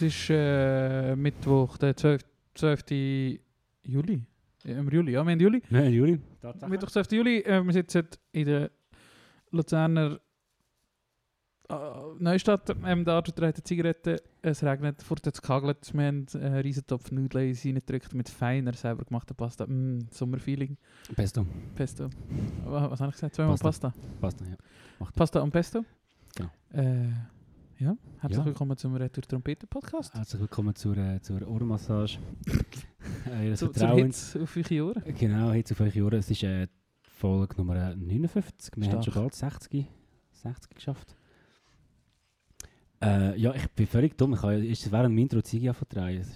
Es ist äh, Mittwoch, der 12. 12. Juli. Im Juli, ja, wir haben Juli. Nein, Juli. Mittwoch, 12. Juli. Äh, wir sitzen in der Luzerner äh, Neustadt. Ähm, da trägt die Zigarette. Es regnet, fort es gehagelt. Wir haben einen riesen Topf Nudeln reingedrückt mit feiner, selber gemachter Pasta. Mm, Sommerfeeling. Pesto. Pesto. Was, was habe ich gesagt? Zweimal Pasta. Pasta. Pasta, ja. Macht Pasta und Pesto. Genau. Äh, ja, herzlich Ja. willkommen zum Retour Trompete Podcast. Herzlich willkommen zur, äh, zur Ohrmassage. äh, Ihres Zu, zur. Hitze auf eure Ohren. Genau, jetzt auf eure Ohren. Es ist äh, Folge Nummer 59. Wir haben Stark. schon bald 60, 60 geschafft. Äh, ja, ich bin völlig dumm. Ich habe, ist während dem Intro Ziege vertreiben.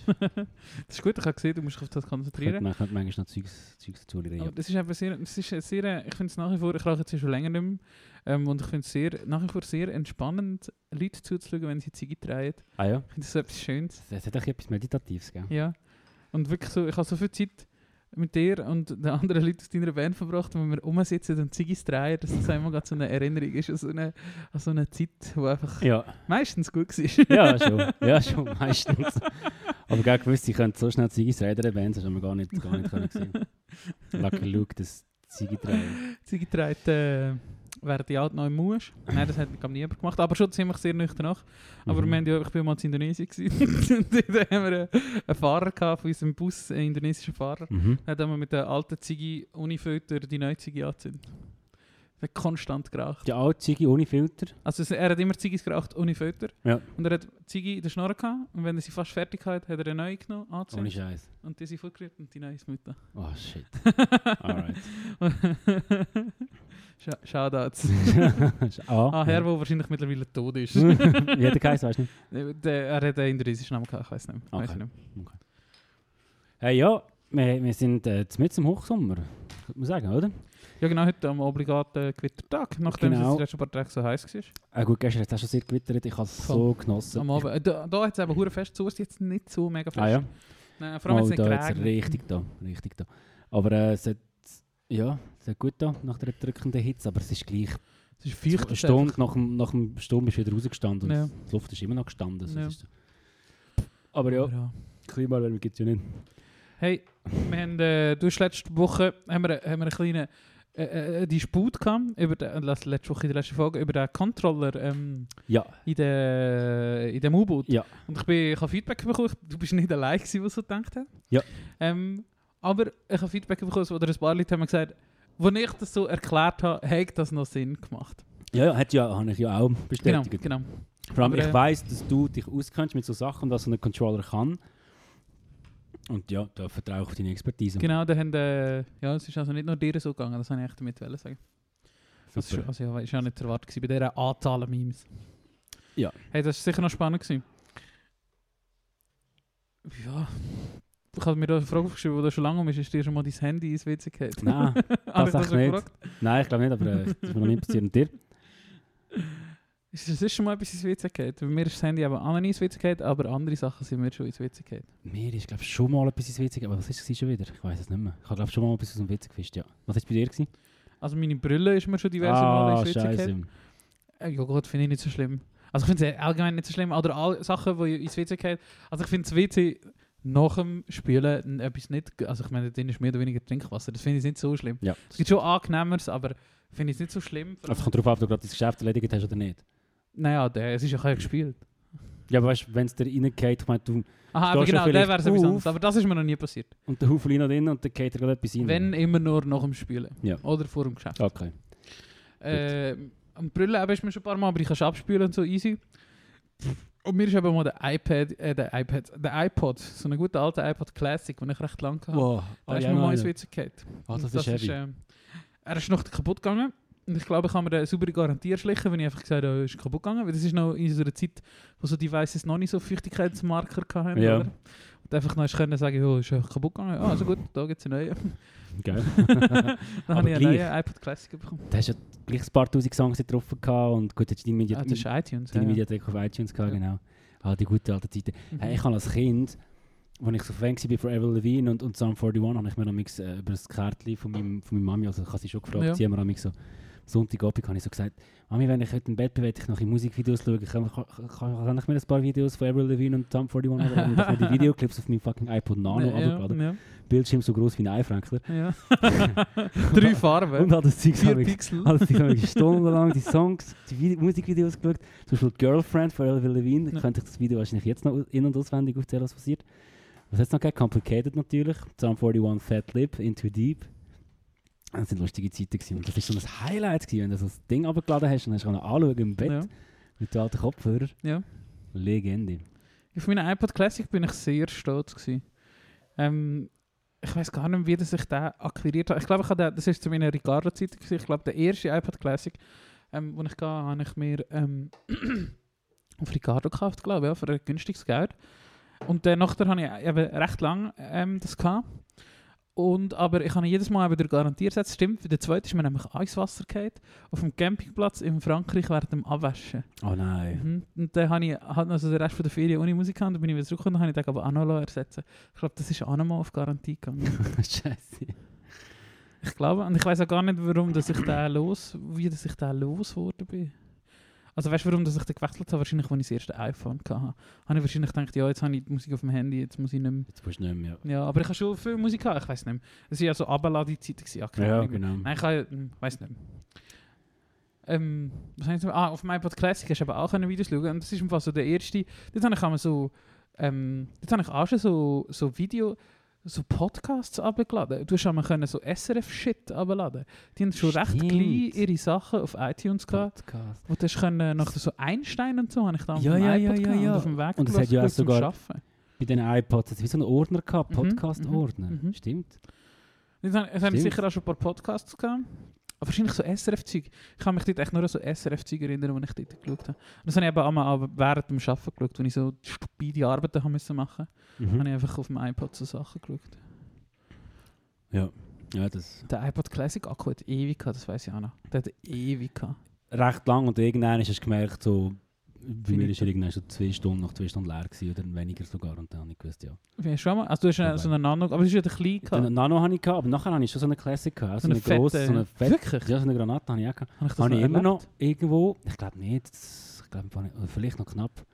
Das ist gut, ich habe gesehen, du musst dich auf das konzentrieren. man könnte manchmal noch Zeugs, Zeugs reden. Ja. Das ist einfach sehr, das ist sehr ich finde es nach wie vor, ich rauche jetzt schon länger nicht mehr, ähm, und ich finde es sehr, nach wie vor sehr entspannend, Leute zuzuschauen, wenn sie Ziege drehen. Ah ja, Ich finde das so etwas Schönes. das hat auch etwas Meditatives, gell? Ja. Und wirklich so, ich habe so viel Zeit mit dir und den anderen Leuten aus deiner Band verbracht, wenn wir rumsitzen und Ziggis drehen, dass das einmal gerade so eine Erinnerung ist an so eine, an so eine Zeit, die einfach Ja, meistens gut war. ja schon. Ja, schon, meistens. Aber gell, gewusst, ich könnte so schnell Ziege drehen in der Band, das haben wir gar nicht, gar nicht können sehen. Lucky Luke, das Ziege drehen. Ziege dreht, äh, während die Alt im Musch. Nein, das hat glaub, niemand gemacht, aber schon ziemlich sehr nüchtern nach. Aber Mhm. wir haben ja, ich bin mal in Indonesien gewesen. dort haben wir einen, Fahrer gehabt von unserem Bus, einen indonesischen Fahrer. Mhm. Dann haben wir mit der alten Ziggy ohne Filter die neue Ziggy angezündet. Er hat konstant geraucht. Die alte Ziege ohne Filter. Also er hat immer Ziggis geraucht ohne Filter. Ja. Und er hat Ziggy in der Schnorre gehabt. Und wenn er sie fast fertig hat, hat er eine neue genommen, Ohne angezündet. Scheiß. Und die sind vorgerührt und die neue ist mit da. Oh shit. Alright. Sch- Shoutouts. ah, Ah, Herr, der wahrscheinlich mittlerweile tot ist. Wie hat der geheißen, weißt du nicht? der, er hat einen indonesischen Namen gehabt, ich weiß nicht. Weiss Okay. ich nicht. mehr. Hey, ja, wir, wir sind äh, mit im Hochsommer, könnte man sagen, oder? Ja genau, heute am obligaten Gewittertag, nachdem Genau. es die letzten paar Tage so heiß war. Ah, gut, gestern hat es schon sehr gewittert, ich habe es so genossen. Am Abend. Äh, Da, da hat es eben fest zu, ist jetzt nicht so mega fest. Ah ja? Nein, vor allem oh, jetzt nicht da geregnet. richtig da, richtig da. Aber äh, es hat, ja, hat gut da, nach der drückenden Hitze, aber es ist gleich, Es ist feucht. eine Stunde nach dem, nach dem Sturm ist wieder rausgestanden und Ja. die Luft ist immer noch gestanden. Also Ja. ist, aber ja, Ja. Klimaerwärmung gibt es ja nicht. Hey, wir haben, äh, du hast letzte Woche haben wir, haben wir einen kleinen äh, äh, Disput gehabt, über den, äh, letzte Woche in der letzten Folge, über den Controller ähm, Ja, in, der, in dem U-Boot. Ja. Und ich, bin, ich habe Feedback bekommen, du bist nicht allein gewesen, was so gedacht hat. Ja. Ähm, aber ich habe Feedback bekommen, oder ein paar Leute haben gesagt, als ich das so erklärt habe, hat das noch Sinn gemacht. ja, ja, hat ja, habe ich ja auch Genau, bestätigt. genau. Vor allem, Aber, ich äh, weiss, dass du dich auskennst mit so Sachen, was so ein Controller kann. Und ja, da vertraue ich auf deine Expertise. Genau, da haben, äh, ja, es ist also nicht nur dir so gegangen, das wollte ich echt damit sagen. Das ist, Super. also, ja, ist ja nicht zu erwarten gewesen bei dieser Anzahl an Memes. Ja. Hey, das ist sicher noch spannend gewesen. Ja. Ich habe mir da eine Frage aufgeschrieben, die da schon lange um ist. Ist dir schon mal dein Handy ins WC gehabt? Nein, Habe ich das echt schon nicht. gefragt? nein, ich glaube nicht, aber äh, das ist mir noch nie passiert. Und dir? Ist das ist schon mal etwas ins WC gehabt? Bei mir ist das Handy aber auch noch nie ins WC gehabt, aber andere Sachen sind mir schon ins WC gehabt. Mir ist, glaube ich, schon mal etwas ins WC gegeben. Aber was ist es schon wieder? Ich weiß es nicht mehr. Ich habe, glaube schon mal etwas aus dem WC gefischt, ja. Was war bei dir? Gewesen? Also meine Brille ist mir schon diverse Mal ah, ins WC gehabt. scheiße. Äh, Ja Gott, finde ich nicht so schlimm. Also ich finde es allgemein nicht so schlimm. Oder alle Sachen, die ins WC gehen. Also ich finde das WC nach dem Spülen etwas nicht... Also ich meine, drin ist mehr oder weniger Trinkwasser. Das finde ich nicht so schlimm. Ja. Es gibt schon angenehmeres, aber finde ich es nicht so schlimm. Es kommt darauf an, ob du gerade das Geschäft erledigt hast oder nicht. Naja, der, es ist ja kein gespielt. Ja, aber weißt du, wenn es dir reingeht, ich meine, du Aha, aber genau, der wäre etwas anderes. Aber das ist mir noch nie passiert. und der Haufen noch drin und dann geht dir gerade etwas rein. Wenn immer nur nach dem Spülen. Ja. Oder vor dem Geschäft. Okay. Äh, am Brüllen ist mir schon ein paar Mal, aber ich kann es abspülen und so easy. Und mir ist eben mal der iPad, äh, der iPad, der iPod, so ein guter alter iPod Classic, den ich recht lang hatte. Wow. Da ist mir mal ins WC gefallen. Ah, das Und ist heavy. ähm, er ist noch kaputt gegangen. Und ich glaube, ich habe mir eine saubere Garantie erschlichen, wenn ich einfach gesagt habe, oh, ist kaputt gegangen. Weil das ist noch in unserer Zeit, wo so Devices noch nicht so Feuchtigkeitsmarker hatten. Ja. Oder? Und einfach noch können sagen, oh, ist kaputt gegangen. Ah, also gut, da gibt es einen neuen. Geil. Dann habe ich einen neuen iPod Classic bekommen. Du hast ja gleich ein paar tausend Songs drauf gehabt und gut, jetzt deine, Media Ah, das ist iTunes. deine ja. Mediathek auf iTunes gehabt, Ja. genau. Ah, die gute alte Zeiten. Mhm. Hey, ich habe als Kind, als ich so Fan war von Avril Lavigne und, und Sum 41, habe ich mir amix, äh, über das Kärtchen von, meinem, von meiner Mami, also ich habe sie schon gefragt, Ja. sie haben mir amix so, Sonntagabend habe ich so gesagt, Mami, wenn ich heute im Bett bin, will ich noch in Musikvideos schauen, kann, kann, kann, ich mir ein paar Videos von Avril Lavigne und Sum 41 runterladen? Und ich habe die Videoclips auf meinem fucking iPod Nano ja, ja, Bildschirm so groß wie ein Einfränkler. ja. Drei Farben. Und das Zeug Vier Pixel. Ich habe stundenlang die Songs, die Vide Musikvideos geschaut. Zum Beispiel Girlfriend von Avril Lavigne. Ja. Könnte ich das Video wahrscheinlich jetzt noch in- und auswendig aufzählen, was passiert. Was hat es noch gegeben? Complicated natürlich. Sum 41 Fat Lip, Into Deep. Das sind lustige Zeiten gewesen. Und das war so ein Highlight gewesen, wenn du so das Ding abgeladen hast und hast anschauen im Bett Ja. mit den alten Kopfhörern. Ja. Legende. Auf meinem iPod Classic bin ich sehr stolz. Gewesen. Ähm, ich weiß gar nicht, wie das ich den akquiriert habe. Ich glaube, ich habe das ist zu meiner Ricardo-Zeit. gewesen. Ich glaube, der erste iPod Classic, ähm, den ich hatte, habe ich mir ähm, auf Ricardo gekauft, glaube ich, ja, für ein günstiges Geld. Und dann nachher habe ich eben recht lang ähm, das gehabt. Und, aber ich habe jedes Mal eben durch Garantie ersetzt. Stimmt, der zweite ist mir nämlich Eiswasser gefallen. Auf dem Campingplatz in Frankreich während dem Abwaschen. Oh nein. Mhm. Und dann habe ich halt noch so den Rest von der Ferien ohne Musik gehabt, dann bin ich wieder zurückgekommen und habe ich den aber auch noch ersetzen Ich glaube, das ist auch noch mal auf Garantie gegangen. Scheiße. ich glaube, und ich weiß auch gar nicht, warum dass ich den los, wie dass ich den losgeworden bin. Also weißt du, warum dass ich den gewechselt habe? Wahrscheinlich, als ich das erste iPhone hatte. Habe ich wahrscheinlich gedacht, ja, jetzt habe ich die Musik auf dem Handy, jetzt muss ich nicht mehr. Jetzt musst du nicht mehr. Ja, aber ich habe schon viel Musik gehabt, ich weiß nicht mehr. Es waren ja so Abladezeiten. Ja, Ja, genau. Nein, ich habe, hm, weiß nicht. Ähm, was habe ich jetzt- ah, auf meinem iPod Classic hast du eben auch Videos schauen und das ist im Fall so der erste. Dort habe ich einmal so, ähm, dort habe ich auch schon so, so Video, so Podcasts abgeladen. Du hast einmal können so SRF-Shit abladen. Die haben schon recht Stimmt. klein ihre Sachen auf iTunes gehabt. Podcast. Du hast können, nach so Einstein und so, habe ich dann Ja, auf dem ja, ja, ja. und auf dem Weg Und es hat ja auch sogar- Arbeiten. Bei den iPods hat es wie so einen Ordner gehabt, Mhm, Podcast-Ordner. mhm, mhm. Stimmt. Jetzt habe, jetzt habe ich Stimmt. sicher auch schon ein paar Podcasts gehabt. Aber wahrscheinlich so SRF-Zeug. Ich kann mich dort echt nur an so SRF-Zeug erinnern, die ich dort geschaut habe. Und das habe ich eben auch während dem Arbeiten geschaut, wenn ich so stupide Arbeiten haben müssen machen Mhm. habe ich einfach auf dem iPod so Sachen geschaut. Ja. ja, das Der iPod Classic Akku hat ewig gehabt, das weiß ich auch noch. Der hat ewig gehabt. recht lang und irgendwann hast du gemerkt, so, bei mir ist irgendwann so zwei Stunden, nach zwei Stunden leer gewesen, oder weniger sogar. Und dann habe ich gewusst, ja. Du schon mal? Also du hast eine, so einen Nano, aber es ist ja klein gehabt. Nano habe ich gehabt, aber nachher habe ich schon so eine Classic gehabt. So So eine eine grosse, so eine fette, Wirklich? ja, so eine Granate habe ich auch gehabt. Habe ich das Habe ich immer noch irgendwo, ich glaube nicht, ich glaube vielleicht noch knapp.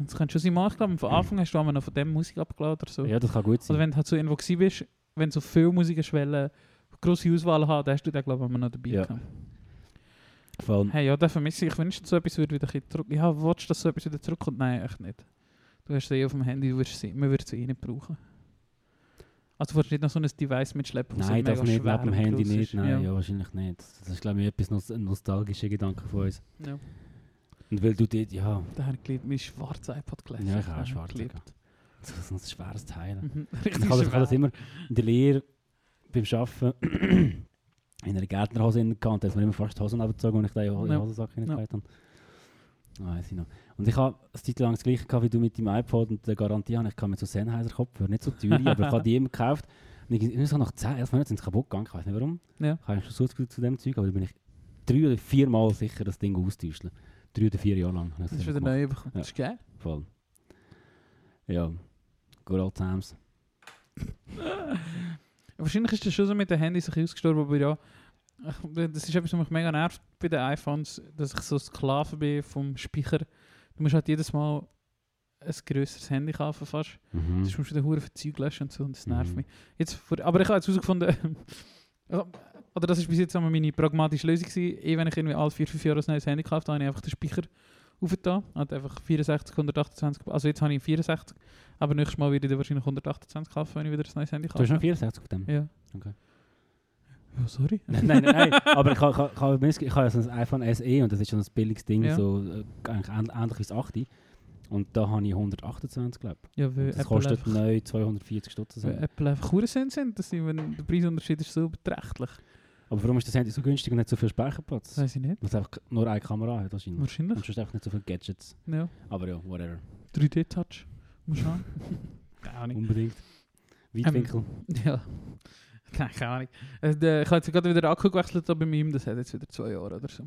Das könnte schon sein, ich glaube, von Anfang hast du einmal noch von dem Musik abgeladen oder so. Ja, das kann gut sein. Oder wenn du halt so irgendwo gewesen bist, wenn so viel Musikschwellen, grosse Auswahl hast, dann hast du den, glaube ich, immer noch dabei Ja. gehabt. Allem, Hey, ja, da vermisse ich. Ich wünschte, so etwas würde wieder ein bisschen zurück. Ja, willst du, dass so etwas wieder zurückkommt? Nein, echt nicht. Du hast sie eh auf dem Handy, du wirst sie, man wird sie eh nicht brauchen. Also du willst nicht noch so ein Device mitschleppen, das nein, mega nicht, neben dem Handy nicht, nein, ja. Ja. wahrscheinlich nicht. Das ist, glaube ich, etwas nos ein nostalgischer Gedanke von uns. Ja. Und weil du dort, ja, Da habe ich geliebt, mein schwarzes iPod Classic. Ja, ich habe auch schwarz geliebt. das ist ein schweres Teil. Mhm. Ich habe das, ich habe das schwer. immer in der Lehre beim Arbeiten in einer Gärtnerhose in gehabt. Da hat mir immer fast die Hosen abgezogen, als ich da in den Ja. Hosensack Ja. hineingelegt habe. Ah, weiss ich noch. Und ich habe eine Zeit lang das gleiche gehabt wie du mit deinem iPod und der Garantie habe ich kann mit so Sennheiser Kopfhörer, nicht so teuer, aber ich habe die immer gekauft. Und ich, ich so nach 10, 11 Monaten sind sie kaputt gegangen, ich weiß nicht warum. Ja. Ich habe schon so zu, zu dem Zeug, aber da bin ich drei oder vier Mal sicher das Ding austauschen. Drei oder vier Jahre lang. habe ich Das ist wieder neu bekommen. Ja. Das ist geil. Voll. Ja, good old times. Wahrscheinlich ist das schon so mit den Handys ein ausgestorben, aber ja, das ist etwas, was mich mega nervt bei den iPhones, dass ich so Sklave bin vom Speicher. Du musst halt jedes Mal ein grösseres Handy kaufen fast. Mhm. Sonst musst du den Huren für Zeug löschen und so und das nervt Mhm. mich. Jetzt, aber ich habe jetzt herausgefunden, ja, oder das ist bis jetzt meine pragmatische Lösung gewesen, eh wenn ich irgendwie alle 4-5 Jahre ein neues Handy gekauft habe, habe ich einfach den Speicher aufgetan, hat einfach 64, 128, also jetzt habe ich 64, aber nächstes Mal werde ich wahrscheinlich 128 kaufen, wenn ich wieder ein neues Handy Du hast kaufe. noch 64 auf dem? Ja. Okay. Ja, sorry. nein, nein, nein, aber ich habe, ich habe, ich ich habe ja so ein iPhone SE und das ist schon ein billiges Ding, Ja. so äh, eigentlich ähn- ähnlich wie das 8. Und da habe ich 128, glaube ich. Ja, Das Apple kostet neu 240 Stutz. weil Apple einfach Huren sind, sind dass sie, wenn der Preisunterschied ist so beträchtlich. Aber warum ist das Handy so günstig und nicht so viel Speicherplatz? Weiß ich nicht. Weil es einfach nur eine Kamera hat wahrscheinlich. Wahrscheinlich. Und sonst einfach nicht so viele Gadgets. Ja. Aber ja, whatever. 3D-Touch. Muss schauen. Keine Ahnung. Unbedingt. Weitwinkel. Ja. Nein, keine Ahnung. Äh, der- Ich habe jetzt gerade wieder Akku gewechselt da bei ihm, das hat jetzt wieder zwei Jahre oder so.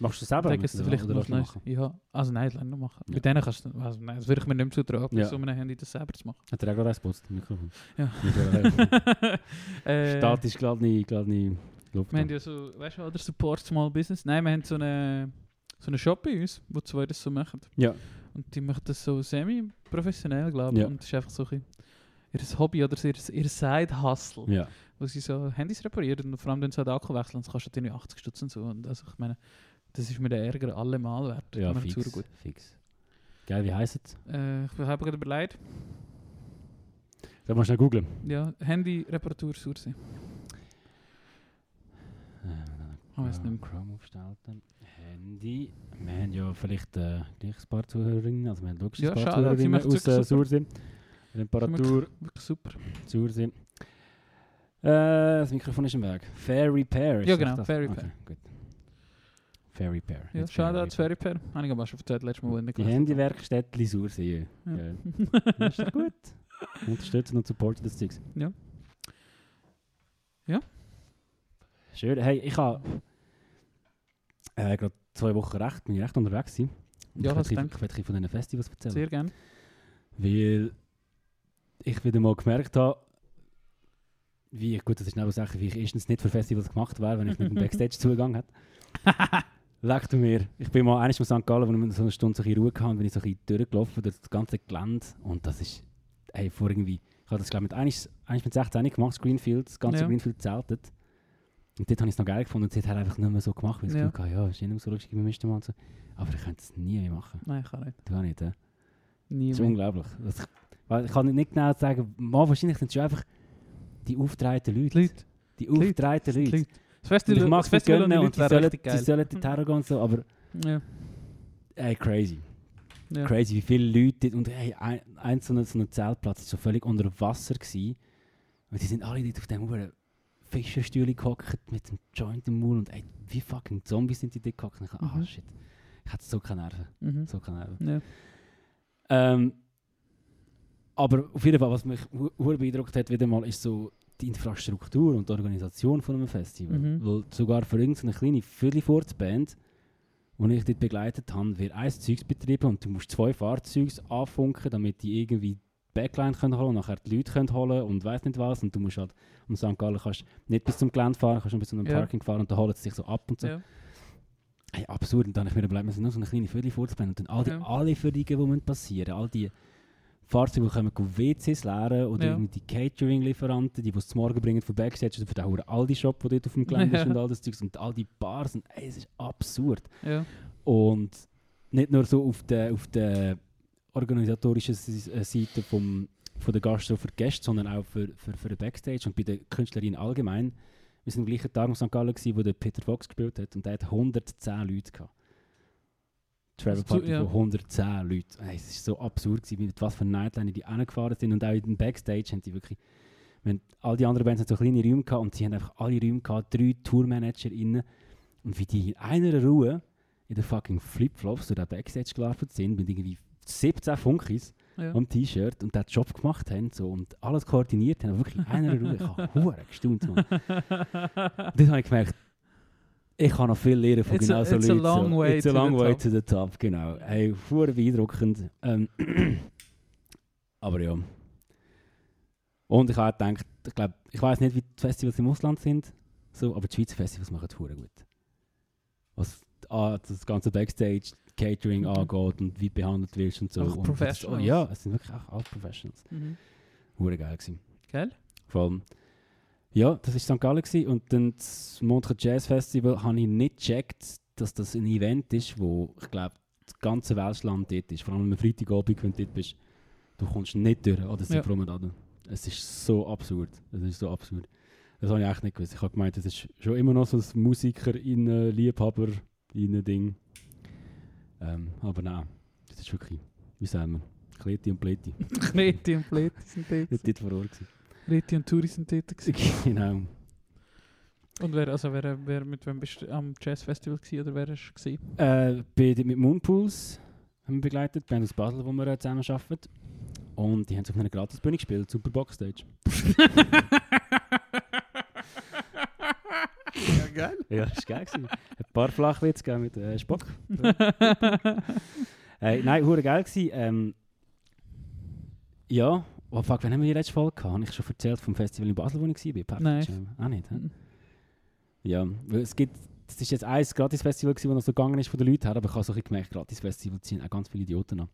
Machst du das selber? Ich denke, es vielleicht oder machen? Ja, also nein, das noch machen. Ja. Bei denen kannst du, also nein, das würde ich mir nicht mehr zutrauen, Ja. so einem Handy das selber zu machen. Hat er auch gerade eins geputzt, das Mikrofon? Ja. Mikrofon. äh, Statisch geladene, geladene Luft. Wir haben ja so, weißt du, oder Support Small Business. Nein, wir haben so einen so eine Shop bei uns, wo zwei das so machen. Ja. Und die machen das so semi-professionell, glaube ich. Ja. Und das ist einfach so ein ihr Hobby oder ihr, ihr Side-Hustle, Ja. wo sie so Handys reparieren und vor allem dann so den Akku wechseln. Das kostet irgendwie 80 Stutz und so. Und also ich meine, das ist mir der Ärger allemal wert. Ja, fix. gut. fix. Geil, wie heisst es? Äh, ich habe gerade überlegt, Soll man schnell googeln? ja, Handy-Reparatur Sursee. Ich weiß nicht mehr. Chrome aufstellen. Handy. Wir haben ja vielleicht äh, gleich ein paar Zuhörerinnen, also wir haben logisch Ja, ein paar schade, Zuhörerinnen aus wirklich äh. Sursee. Reparatur, Wirklich super. Sursee. Äh, das Mikrofon ist im Weg. Fair Repair. ist Ja, das genau, das? Fair Repair. Okay, gut. Fair Repair. Ja, Jetzt schade, Fair als Ferry Pair. Habe ich aber schon erzählt, letztes Mal, wo ich nicht Die. Handywerkstätte Sursee. Ja. Ja. Ja, ist doch gut. Unterstützen und supporten das Zeugs. Ja. Ja. Schön. Hey, ich habe äh, gerade zwei Wochen recht, bin ich recht unterwegs gewesen. Ja, ich was werde ich werde von diesen Festivals erzählen. Sehr gerne. Weil ich wieder mal gemerkt habe, wie ich, gut, das ist eine Sache, wie ich erstens nicht für Festivals gemacht wäre, wenn ich nicht einen Backstage-Zugang hätte. Leck du mir. Ich bin mal eines mal St. Gallen, wo ich so eine Stunde so ein Ruhe hatte, bin ich so ein bisschen durchgelaufen durch das ganze Gelände und das ist, hey, vor irgendwie, ich habe das glaube ich mit eines, eines mit 16 gemacht, das Greenfield, das ganze Ja. Greenfield zeltet. Und dort habe ich es noch geil gefunden und sie hat einfach nicht mehr so gemacht, weil ich Ja. hatte, ja, ist nicht mehr so lustig wie so. Aber ich könnte es nie mehr machen. Nein, ich kann nicht. Du auch nicht? Nie Das ist mehr. unglaublich. Das, ich, weil ich kann nicht genau sagen, mal wahrscheinlich sind es schon einfach die aufgetreten Leute. Die Leute. Die Die Leute. Leute. Das Und Festival, ich mag es gönnen und die sollen, geil. sollen die Terror gehen und so, aber Ja. ey, crazy. Ja. Crazy, wie viele Leute dort, und hey, ein, ein so ein so ein Zeltplatz so völlig unter Wasser gewesen. Und die sind alle dort auf dem Fischerstühle gehockt mit dem Joint im Mund und ey, wie fucking Zombies sind die dort gehockt. Ich dachte, ah Mhm. shit, ich hatte so keine Nerven, Mhm. so keine Nerven. Ja. Ähm, aber auf jeden Fall, was mich beeindruckt hat, wieder mal, ist so die Infrastruktur und die Organisation von einem Festival. Mhm. Weil sogar für irgendeine kleine Viertelfurz-Band, die ich dort begleitet habe, wird ein Zeugs betrieben und du musst zwei Fahrzeuge anfunken, damit die irgendwie Backline können holen und nachher die Leute können holen und weiß nicht was. Und du musst halt um St. Gallen kannst nicht bis zum Gelände fahren, kannst nur bis zu einem Ja. Parking fahren und dann holen sie sich so ab und so. Ja. Hey, absurd. Und dann habe ich mir überlegt, wir sind nur so eine kleine Viertelfurz-Band und dann all die Ja. Anlieferungen, die müssen passieren all die Fahrzeuge, die kommen, WCs leeren oder Ja. irgendwie die Catering-Lieferanten, die die es zum Morgen bringen für Backstage oder für den hohen Aldi-Shop, der dort auf dem Gelände ist Ja. und all das Zeugs und all die Bars. Und, ey, es ist absurd. Ja. Und nicht nur so auf der, auf der organisatorischen S- äh, Seite vom, von der Gastro für Gäste, sondern auch für, für, für den Backstage und bei den Künstlerinnen allgemein. Wir waren am gleichen Tag in St. Gallen, gewesen, wo der Peter Fox gespielt hat und der hat 110 Leute gehabt. Travel Also Party ja. von 110 Leuten. Hey, es war so absurd, gewesen, mit was für Nightline die angefahren sind und auch in den Backstage haben die wirklich wir haben, all die anderen Bands hatten so kleine Räume gehabt und sie haben einfach alle Räume gehabt, drei Tourmanager innen und wie die in einer Ruhe in den fucking Flipflops oder Backstage gelaufen sind mit irgendwie 17 Funkis Ja. am T-Shirt und den Job gemacht haben so, und alles koordiniert haben, aber wirklich in einer Ruhe. Ich habe gestaunt, Mann. Dann habe ich gemerkt, ich kann noch viel lernen von It's genau a- so it's a Leuten. long so. way it's a to the long way top. to the top, genau. Hey, hure beeindruckend. Ähm, aber ja. Und ich habe gedacht, ich glaube, ich weiß nicht, wie die Festivals im Ausland sind, so, aber die Schweizer Festivals machen es gut. Was ah, das ganze Backstage, Catering Mhm. angeht und wie du behandelt wirst und so. Auch und das ist- Professionals. Oh, ja, es sind wirklich auch, auch Professionals. Mhm. Hure geil gewesen. Geil. Vor allem, ja, das war St. Gallen gewesen. und dann das Montreux Jazz Festival habe ich nicht gecheckt, dass das ein Event ist, wo ich glaube, das ganze Welschland dort ist. Vor allem am Freitagabend, wenn du dort bist, du kommst nicht durch an der Ja. Promenade. Es ist so absurd. Es ist so absurd. Das habe ich echt nicht gewusst. Ich habe gemeint, das ist schon immer noch so ein Musiker in Liebhaber in Ding. Ähm, aber nein, das ist wirklich, wie sagen wir, Kleti und Pleti. Kreti und Pleti sind dort. Nicht dort vor Ort gewesen. Kreti und Turi sind dort. gewesen. genau. Und wer, also wer, wer, mit wem bist du am Jazzfestival gewesen, oder wer hast du? Äh, bei, mit Moonpools haben wir begleitet, Band aus Basel, wo wir äh, zusammen arbeiten. Und die haben auf einer Gratisbühne gespielt, super Boxstage. ja, geil. Ja, das war geil. gewesen. Ein paar Flachwitze mit äh, Spock. Hey, nein, hure geil gewesen. Ähm, ja, oh fuck, wann haben wir die letzte Folge gehabt? Habe ich schon erzählt vom Festival in Basel, wo ich war? Nein. Auch nicht, hä? Ja, es gibt, das ist jetzt ein Gratis-Festival das noch so gegangen ist von den Leuten her, aber ich habe so ein gemerkt, Gratis-Festival ziehen auch ganz viele Idioten an.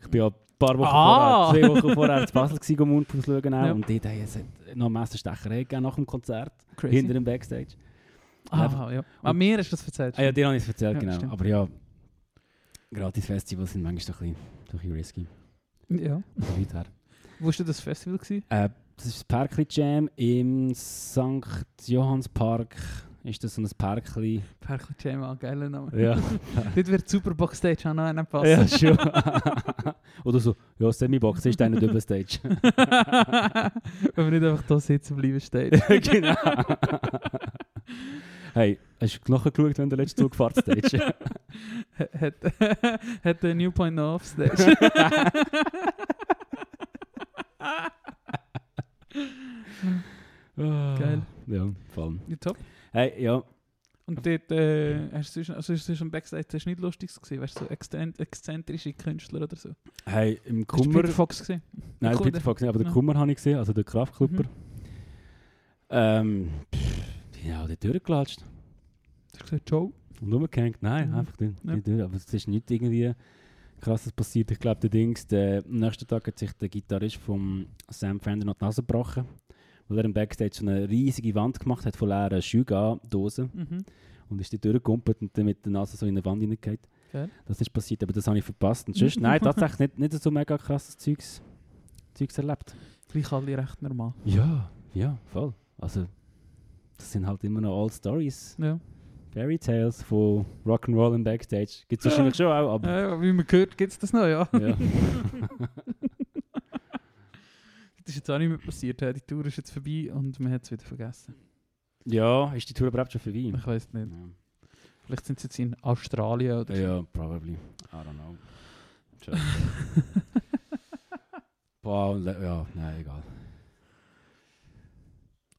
Ich bin ja ein paar Wochen Ah! vorher, zwei Wochen vorher in Basel gewesen, um Mundfuss schauen auch, Ja. und dort haben es noch eine Messerstecherei gegeben nach dem Konzert, Crazy. hinter dem Backstage. Ah, ja. Ah, mir hast du das erzählt. Ah ja, dir habe ich es erzählt, Ja, genau. stimmt. Aber ja, Gratis-Festivals sind manchmal so ein bisschen, ein bisschen risky. ja. von Leuten her. Wo war das Festival? Gewesen? Äh, das ist das Parkli Jam im St. Johannspark. Ist das so ein Parkli? Perkle Jam, ah, geiler Name. Ja. Dort wird super Backstage auch noch einen passen. ja, schon. Oder so, ja, Semi-Box ist eine Doppelstage. Wenn wir nicht einfach da sitzen bleiben stehen. genau. hey, hast du nachgeschaut, wenn der letzte Zug fährt Stage? hat, hat der New Point noch Offstage. Geil. Ja, vor allem. ja, top. Hey, ja. Und dort äh, hast du also ist es am Backstage hast du nicht lustig gesehen, weißt du, so exzen- exzentrische Künstler oder so. Hey, im Hast du Kummer... Peter Fox gesehen? Nein, Kummer- Peter Fox nicht, aber den Ja. Kummer habe ich gesehen, also den Kraftklubber. Mhm. Ähm, pff, die haben auch durchgelatscht. Hast du gesagt, Joe? Und rumgehängt, nein, Mhm. einfach nicht, Ja. nicht durch. Aber es ist nicht irgendwie krasses passiert. Ich glaube, der Dings, der, am nächsten Tag hat sich der Gitarrist vom Sam Fender noch die Nase gebrochen, weil er im Backstage so eine riesige Wand gemacht hat von leeren Schüga-Dosen Mhm. und ist die durchgegumpelt und dann mit der Nase so in eine Wand hineingehauen. Geil. Das ist passiert, aber das habe ich verpasst. Und sonst, nein, tatsächlich nicht, nicht so mega krasses Zeugs, Zeugs erlebt. Gleich alle recht normal. Ja, ja, voll. Also, das sind halt immer noch All Stories. Ja. Fairy Tales von Rock'n'Roll im Backstage. Gibt es wahrscheinlich schon auch, aber. Äh, wie man hört, gibt es das noch, ja. Ja. Das ist jetzt auch nicht mehr passiert. Die Tour ist jetzt vorbei und man hat es wieder vergessen. ja, ist die Tour überhaupt schon vorbei? Ich weiß nicht. Ja. Vielleicht sind sie jetzt in Australien oder so. ja, probably. I don't know. Boah, ja, nein, egal.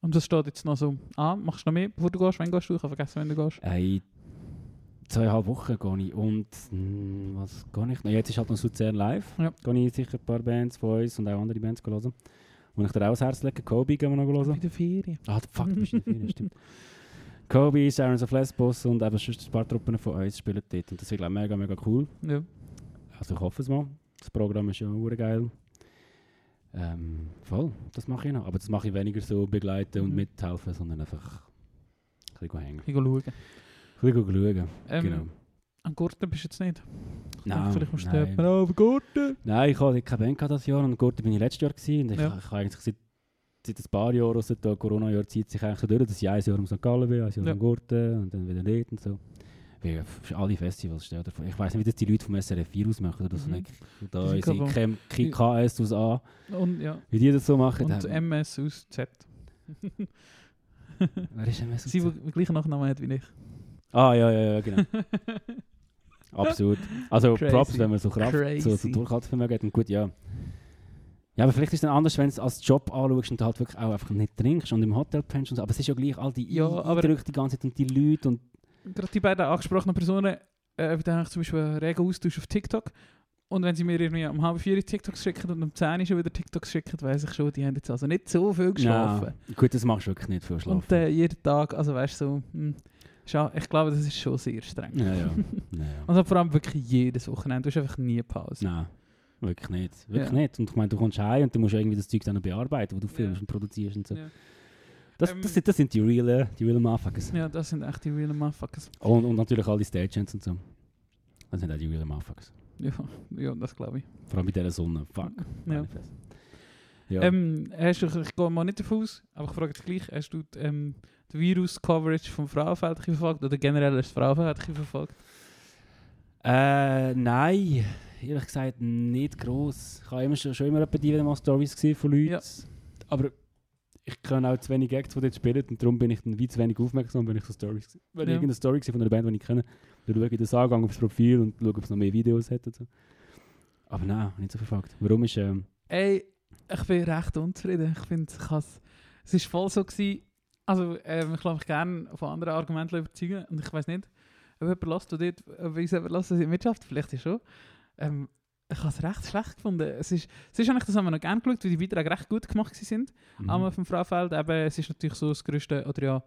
Und das steht jetzt noch so an. Machst du noch mehr, bevor du gehst? Wann gehst du? Ich habe vergessen, wenn du gehst. Hey, zweieinhalb Wochen gehe ich und hm, was gehe ich? noch? Jetzt ist halt noch Luzern live. Ja. Gehe ich sicher ein paar Bands von uns und auch andere Bands hören. Und ich dir auch das Herz lege, Kobe gehen wir noch hören. Wieder Ferien. Ah, fuck, du bist in der Ferien, stimmt. Kobe, Sirens of Lesbos und eben sonst ein paar Truppen von uns spielen dort. Und das wird mega, mega cool. Ja. Also ich hoffe es mal. Das Programm ist ja auch geil. Ähm, voll, das mache ich noch. Aber das mache ich weniger so begleiten und Mhm. mithelfen, sondern einfach ein bisschen hängen. Ich schauen. Ein bisschen schauen, Ähm, genau. An Gurten bist du jetzt nicht? Ich Nein, Vielleicht musst du nein. jemanden auf Gurten. Nein, ich hatte keine Band dieses Jahr und Gurten bin ich letztes Jahr gewesen. Und ich, Ja. ich habe eigentlich seit, seit ein paar Jahren, seit der Corona-Jahr, zieht sich eigentlich durch, dass ich ein Jahr am St. Gallen bin, ein Jahr Ja. am Gurten und dann wieder dort und so. Wie alle Festivals, dir vor. Ich weiß nicht, wie das die Leute vom SRF 4 ausmachen oder so. Mhm. nicht. Da K- KS aus A, Und ja. wie die das so machen. Und da- MS aus Z. Wer ist MS? Sie, die den gleichen Nachnamen hat wie ich. Ah, ja, ja, ja, genau. Absolut. Also Crazy. Props, wenn man so Kraft, so, so Crazy. Durchhaltevermögen hat. Und gut, ja. Ja, aber vielleicht ist es dann anders, wenn du es als Job anschaust und du halt wirklich auch einfach nicht trinkst und im Hotel pennst und so. Aber es ist ja gleich all die Ja, Eindrücke die ganze Zeit und die Leute und... Gerade die beiden angesprochenen Personen, äh, da habe ich zum Beispiel einen regen Austausch auf TikTok. Und wenn sie mir irgendwie um halb vier TikToks schicken und um 10 Uhr schon wieder TikToks schicken, weiss ich schon, die haben jetzt also nicht so viel geschlafen. Nein, gut, das machst du wirklich nicht viel schlafen. Und äh, jeden Tag, also weißt du, so, hm, schau, ich glaube, das ist schon sehr streng. ja, ja. ja. Also vor allem wirklich jedes Wochenende, du hast einfach nie Pause. Nein, wirklich nicht. Wirklich Ja. nicht. Und ich meine, du kommst heim und du musst irgendwie das Zeug dann bearbeiten, wo du filmst Ja. und produzierst und so. Ja. Das, Ähm, das, sind, das sind die realen, die realen Motherfuckers. Ja, das sind echt die real Motherfuckers. Und, und natürlich all die Stagehands und so. Das sind auch die realen Motherfuckers. Ja, ja das glaube ich. Vor allem bei dieser Sonne. Fuck. Ja. Ja. Ähm, hast du, ich gehe mal nicht davon aus, aber ich frage dich gleich, hast du die, ähm, die Virus-Coverage vom Frauenfeld verfolgt oder generell das Frauenfeld verfolgt? äh, nein, ehrlich gesagt nicht gross. Ich habe immer schon, schon immer wieder mal Stories von Leuten. Ja. Aber ich kann auch zu wenig Gags, die dort spielen und darum bin ich dann wie zu wenig aufmerksam, wenn ich so Stories Wenn Ja. irgendeine Story war von einer Band, die ich kenne, dann schaue ich das an, gehe aufs Profil und schaue, ob es noch mehr Videos hat und so. Aber nein, nicht so verfolgt. Warum ist, ähm, Ey, ich bin recht unzufrieden. Ich finde, es ist voll so gewesen, also ähm, ich lasse mich gerne von anderen Argumenten überzeugen und ich weiß nicht, ob jemand lässt, der uns jemand der Wirtschaft, vielleicht ist schon. Ähm, ich habe es recht schlecht gefunden. Es ist, es ist eigentlich, das haben wir noch gerne geschaut, weil die Beiträge recht gut gemacht sind. mhm. Einmal vom Fraufeld, eben, es ist natürlich so das Größte, oder ja,